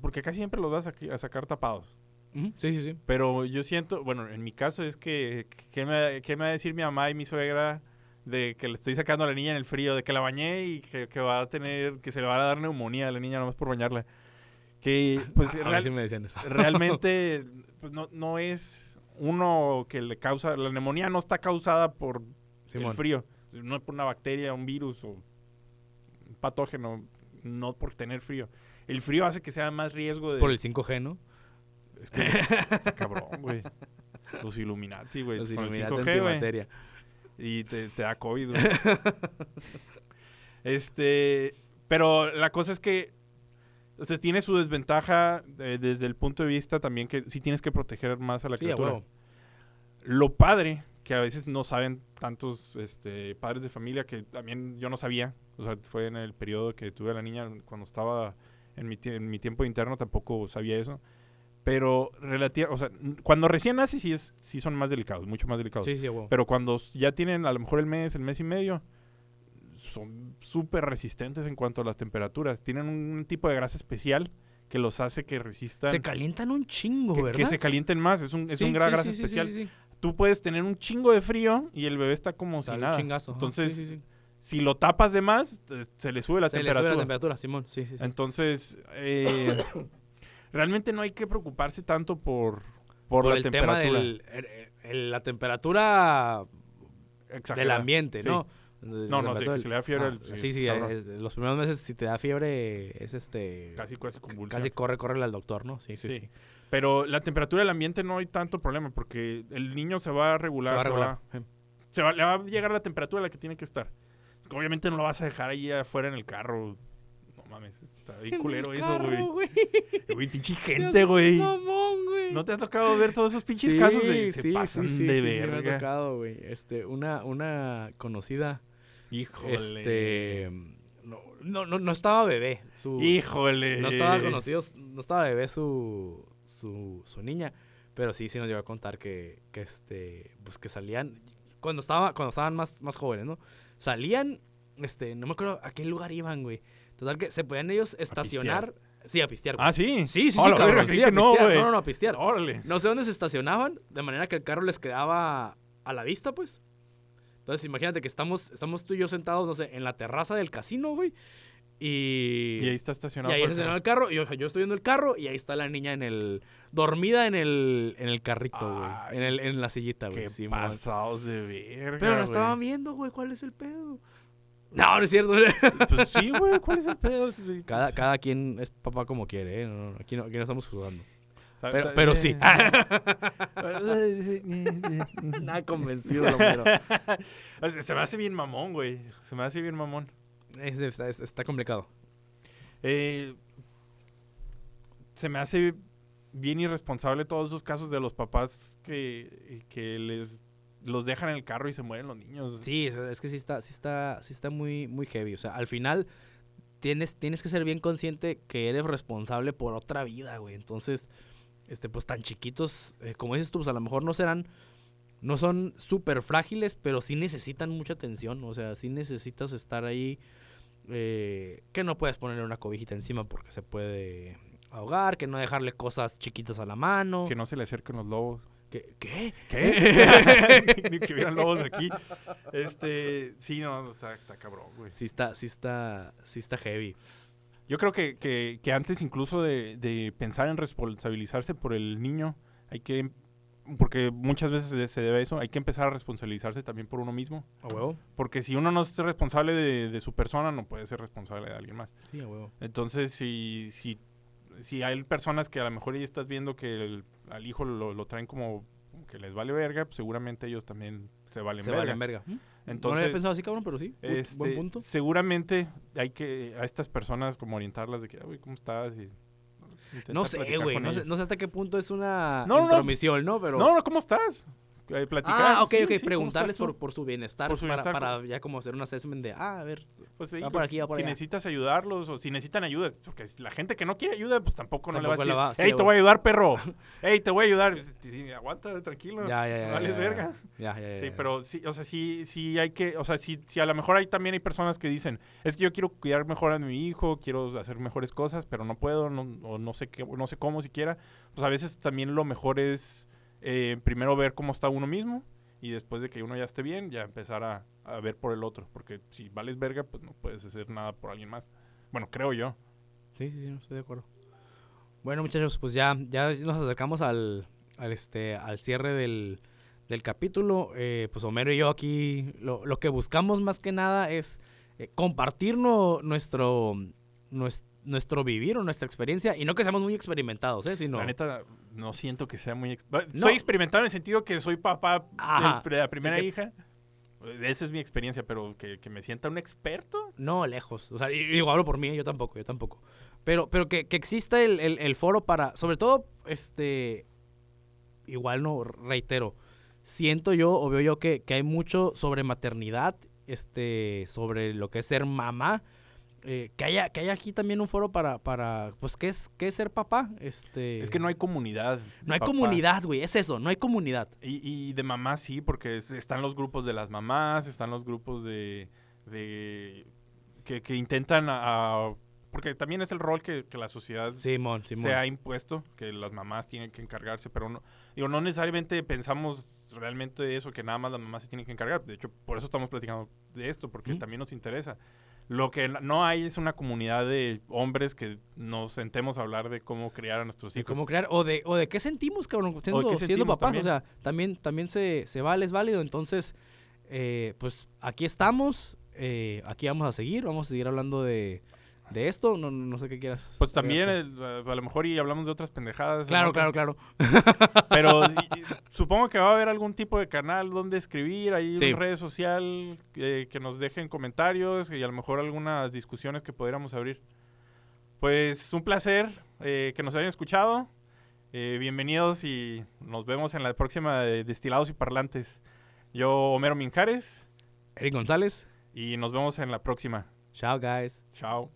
Speaker 2: porque casi siempre los vas a, a sacar tapados.
Speaker 1: Sí, sí, sí.
Speaker 2: Pero yo siento, bueno, en mi caso es que, ¿qué me, qué me va a decir mi mamá y mi suegra de que le estoy sacando a la niña en el frío, de que la bañé y que, que va a tener, que se le va a dar neumonía a la niña nomás por bañarla? Que, [LAUGHS] pues,
Speaker 1: A mí
Speaker 2: real-
Speaker 1: sí me decían eso. [LAUGHS]
Speaker 2: realmente pues, no, no es uno que le causa, la neumonía no está causada por
Speaker 1: Simón.
Speaker 2: el frío, no es por una bacteria, un virus o un patógeno, no por tener frío. El frío hace que sea más riesgo
Speaker 1: Es
Speaker 2: de...
Speaker 1: por el 5G, ¿no?
Speaker 2: Es que está [LAUGHS] cabrón, güey. Los Illuminati, güey.
Speaker 1: Los
Speaker 2: con el
Speaker 1: Illuminati
Speaker 2: 5G, güey.
Speaker 1: antimateria.
Speaker 2: Y te, te da COVID, güey. [LAUGHS] este, pero la cosa es que, o sea, tiene su desventaja eh, desde el punto de vista también que sí tienes que proteger más a la
Speaker 1: Sí,
Speaker 2: criatura. Lo padre, que a veces no saben tantos este, padres de familia, que también yo no sabía, o sea, fue en el periodo que tuve a la niña, cuando estaba en mi, en mi tiempo interno, tampoco sabía eso. Pero relativa, o sea, cuando recién nace sí, es, sí son más delicados, mucho más delicados.
Speaker 1: Sí, sí, huevo.
Speaker 2: Pero cuando ya tienen a lo mejor el mes, el mes y medio, son súper resistentes en cuanto a las temperaturas. Tienen un tipo de grasa especial que los hace que resistan.
Speaker 1: se calientan un chingo,
Speaker 2: que,
Speaker 1: ¿verdad?
Speaker 2: que se calienten más. Es un, es
Speaker 1: Sí,
Speaker 2: un gra-
Speaker 1: sí,
Speaker 2: grasa
Speaker 1: sí, sí, sí,
Speaker 2: especial.
Speaker 1: sí, sí.
Speaker 2: Tú puedes tener un chingo de frío y el bebé está como
Speaker 1: Está
Speaker 2: si
Speaker 1: un
Speaker 2: nada.
Speaker 1: chingazo.
Speaker 2: Entonces, si lo tapas de más, se le sube la
Speaker 1: se le
Speaker 2: temperatura.
Speaker 1: sube la temperatura, Simón. Sí, sí, sí.
Speaker 2: Entonces, eh, [COUGHS] [COUGHS] realmente no hay que preocuparse tanto por, por,
Speaker 1: Por
Speaker 2: la
Speaker 1: el tema
Speaker 2: temperatura.
Speaker 1: del el- el- la temperatura del ambiente,
Speaker 2: Sí.
Speaker 1: ¿no?
Speaker 2: No, no, sí, que si le da fiebre,
Speaker 1: Ah,
Speaker 2: sí,
Speaker 1: sí, sí,
Speaker 2: cabrón.
Speaker 1: es- los primeros meses si te da fiebre es este
Speaker 2: Casi, casi convulsión.
Speaker 1: casi corre, corre al doctor, ¿no? Sí, sí,
Speaker 2: Sí.
Speaker 1: sí.
Speaker 2: Pero la temperatura del ambiente no hay tanto problema porque el niño se va a regular.
Speaker 1: Se va a
Speaker 2: se
Speaker 1: regular. Eh,
Speaker 2: se va- le va a llegar la temperatura a la que tiene que estar. Obviamente no lo vas a dejar ahí afuera en el carro. Mames, está bien culero eso, güey. Güey, pinche gente, güey.
Speaker 1: Mamón, güey.
Speaker 2: ¿No te ha tocado ver todos esos pinches
Speaker 1: sí,
Speaker 2: casos de se
Speaker 1: sí,
Speaker 2: pasan
Speaker 1: sí, sí,
Speaker 2: de
Speaker 1: sí, sí, me ha
Speaker 2: verga?
Speaker 1: tocado, güey. Este, una, una conocida,
Speaker 2: Híjole.
Speaker 1: este, no, no, no, no estaba bebé. Su,
Speaker 2: Híjole.
Speaker 1: No estaba conocido, no estaba bebé su, su, su niña, pero sí, sí nos llegó a contar que, que este, pues que salían, cuando estaba, cuando estaban más, más jóvenes, ¿no? Salían, este, no me acuerdo a qué lugar iban, güey. Total que se podían ellos estacionar, sí, a pistear, güey.
Speaker 2: Ah, sí.
Speaker 1: Sí, sí,
Speaker 2: A
Speaker 1: sí, cabrón, sí, a
Speaker 2: no,
Speaker 1: pistear. No, no, no, a pistear.
Speaker 2: Órale.
Speaker 1: No sé dónde se estacionaban, de manera que el carro les quedaba a la vista, pues. Entonces, imagínate que estamos, estamos tú y yo sentados, no sé, en la terraza del casino, güey. Y,
Speaker 2: Y ahí está estacionado.
Speaker 1: y ahí está
Speaker 2: el
Speaker 1: estacionado el carro. Y o sea, yo estoy viendo el carro y ahí está la niña en el. dormida en el, en el carrito, güey. En, el, en la sillita, güey.
Speaker 2: Qué
Speaker 1: Simón.
Speaker 2: pasados de verga,
Speaker 1: Pero la estaban viendo, güey. ¿Cuál es el pedo? No, no es cierto. [LAUGHS]
Speaker 2: Pues sí, güey, ¿cuál es el pedo? Sí,
Speaker 1: cada, cada quien es papá como quiere, ¿eh? No, no, aquí, no, aquí no estamos jugando. Pero, pero sí.
Speaker 2: Se [LAUGHS]
Speaker 1: Nada convencido, pero.
Speaker 2: se me hace bien mamón, güey. Se me hace bien mamón.
Speaker 1: Es- está, es- está complicado.
Speaker 2: Eh, se me hace bien irresponsable todos esos casos de los papás que, que les los dejan en el carro y se mueren los niños.
Speaker 1: Sí, es, que sí está, sí está, sí está muy, muy heavy. O sea, al final tienes, tienes que ser bien consciente que eres responsable por otra vida, güey. Entonces, este, pues tan chiquitos, eh, como dices tú, pues a lo mejor no serán, no son súper frágiles, pero sí necesitan mucha atención. O sea, sí necesitas estar ahí. eh, que no puedes ponerle una cobijita encima porque se puede ahogar, que no dejarle cosas chiquitas a la mano.
Speaker 2: Que no se le acerquen los lobos.
Speaker 1: ¿Qué?
Speaker 2: ¿Qué? [LAUGHS] Ni que hubieran lobos aquí. Este, sí, no, o sea, está cabrón, güey.
Speaker 1: Sí está, sí está, sí está heavy.
Speaker 2: Yo creo que, que, que antes incluso de, de pensar en responsabilizarse por el niño, hay que, porque muchas veces se- se debe a eso, hay que empezar a responsabilizarse también por uno mismo.
Speaker 1: A huevo.
Speaker 2: Porque si uno no es responsable de, de su persona, no puede ser responsable de alguien más.
Speaker 1: Sí, a huevo.
Speaker 2: Entonces, si, si, si hay personas que a lo mejor ya estás viendo que el- al hijo lo, lo traen como que les vale verga, pues seguramente ellos también se valen
Speaker 1: Se
Speaker 2: verga.
Speaker 1: vale en verga. no lo
Speaker 2: Entonces,
Speaker 1: había pensado así, cabrón, pero sí. Bu-
Speaker 2: este,
Speaker 1: Buen punto.
Speaker 2: Seguramente hay que a estas personas como orientarlas de que, "Ah, güey, ¿cómo estás? Y
Speaker 1: No sé, güey. No sé, no sé hasta qué punto es una
Speaker 2: no.
Speaker 1: intromisión, ¿no? Pero...
Speaker 2: No, no, ¿cómo estás? Eh, platicar.
Speaker 1: Ah, ok,
Speaker 2: sí,
Speaker 1: ok.
Speaker 2: sí, ¿cómo
Speaker 1: Preguntarles por, por su bienestar,
Speaker 2: Por su
Speaker 1: para,
Speaker 2: bienestar,
Speaker 1: para ya como hacer un assessment de, ah, a ver,
Speaker 2: Pues, sí,
Speaker 1: va por
Speaker 2: pues,
Speaker 1: aquí, va por
Speaker 2: si
Speaker 1: allá.
Speaker 2: necesitas ayudarlos o si necesitan ayuda, porque la gente que no quiere ayuda, pues tampoco, no le va a decir,
Speaker 1: va- [LAUGHS]
Speaker 2: hey, te voy a ayudar, perro. hey, te voy a ayudar. Aguanta, tranquilo.
Speaker 1: ya, ya, ya.
Speaker 2: vales
Speaker 1: ya,
Speaker 2: verga.
Speaker 1: Ya, ya, ya.
Speaker 2: Sí, pero sí, o sea, sí, sí hay que, o sea, sí, sí, a lo mejor hay también hay personas que dicen, es que yo quiero cuidar mejor a mi hijo, quiero hacer mejores cosas, pero no puedo, no, o no sé qué, no sé cómo siquiera. Pues a veces también lo mejor es eh, primero ver cómo está uno mismo y después de que uno ya esté bien, ya empezar a, a ver por el otro, porque si vales verga, pues no puedes hacer nada por alguien más. Bueno, creo yo.
Speaker 1: Sí, sí, no, estoy de acuerdo. Bueno, muchachos, pues ya, ya nos acercamos al, al, este, al cierre del, del capítulo. Eh, pues Homero y yo aquí lo, lo que buscamos más que nada es eh, compartir no- nuestro, nues- nuestro vivir o nuestra experiencia. Y no que seamos muy experimentados, ¿eh? Sino,
Speaker 2: La neta, no siento que sea muy...
Speaker 1: No.
Speaker 2: Soy experimentado en el sentido que soy papá
Speaker 1: Ajá.
Speaker 2: de, la primera
Speaker 1: que-
Speaker 2: hija. Esa es mi experiencia, pero que, que me sienta un experto.
Speaker 1: No, lejos. O sea, y digo, hablo por mí, yo tampoco, yo tampoco. Pero, pero que, que exista el, el- el foro para, sobre todo, este, igual no, reitero, siento yo o veo yo que, que hay mucho sobre maternidad, este, sobre lo que es ser mamá, eh, que haya, que haya aquí también un foro para, para, pues, ¿qué es, qué es ser papá? Este,
Speaker 2: Es que no hay comunidad.
Speaker 1: no hay
Speaker 2: papá.
Speaker 1: comunidad, güey, es eso, no hay comunidad.
Speaker 2: Y, y de mamás sí, porque es- están los grupos de las mamás, están los grupos de... de que, que intentan a, a- Porque también es el rol que, que la sociedad
Speaker 1: Simón, Simón.
Speaker 2: se ha impuesto, que las mamás tienen que encargarse, pero no, digo, no necesariamente pensamos realmente eso, que nada más las mamás se tienen que encargar. De hecho, por eso estamos platicando de esto, porque también nos interesa. Lo que no hay es una comunidad de hombres que nos sentemos a hablar de cómo criar a nuestros
Speaker 1: de
Speaker 2: hijos.
Speaker 1: cómo crear o de o de qué sentimos cabrón siendo,
Speaker 2: qué
Speaker 1: siendo
Speaker 2: sentimos
Speaker 1: papás
Speaker 2: también.
Speaker 1: o sea también también se, se vale es válido entonces eh, pues aquí estamos eh, aquí vamos a seguir vamos a seguir hablando de, de esto no, no sé qué quieras
Speaker 2: Pues también, el- a lo mejor, y hablamos de otras pendejadas.
Speaker 1: claro
Speaker 2: ¿no?
Speaker 1: claro claro [LAUGHS]
Speaker 2: Pero y- [LAUGHS] supongo que va a haber algún tipo de canal donde escribir, ahí
Speaker 1: Sí.
Speaker 2: redes social, eh, que nos dejen comentarios y a lo mejor algunas discusiones que pudiéramos abrir. Pues un placer eh, que nos hayan escuchado. Eh, bienvenidos y nos vemos en la próxima de Destilados y Parlantes. Yo, Homero Minjares,
Speaker 1: Eric González
Speaker 2: y nos vemos en la próxima.
Speaker 1: chao guys
Speaker 2: Chao.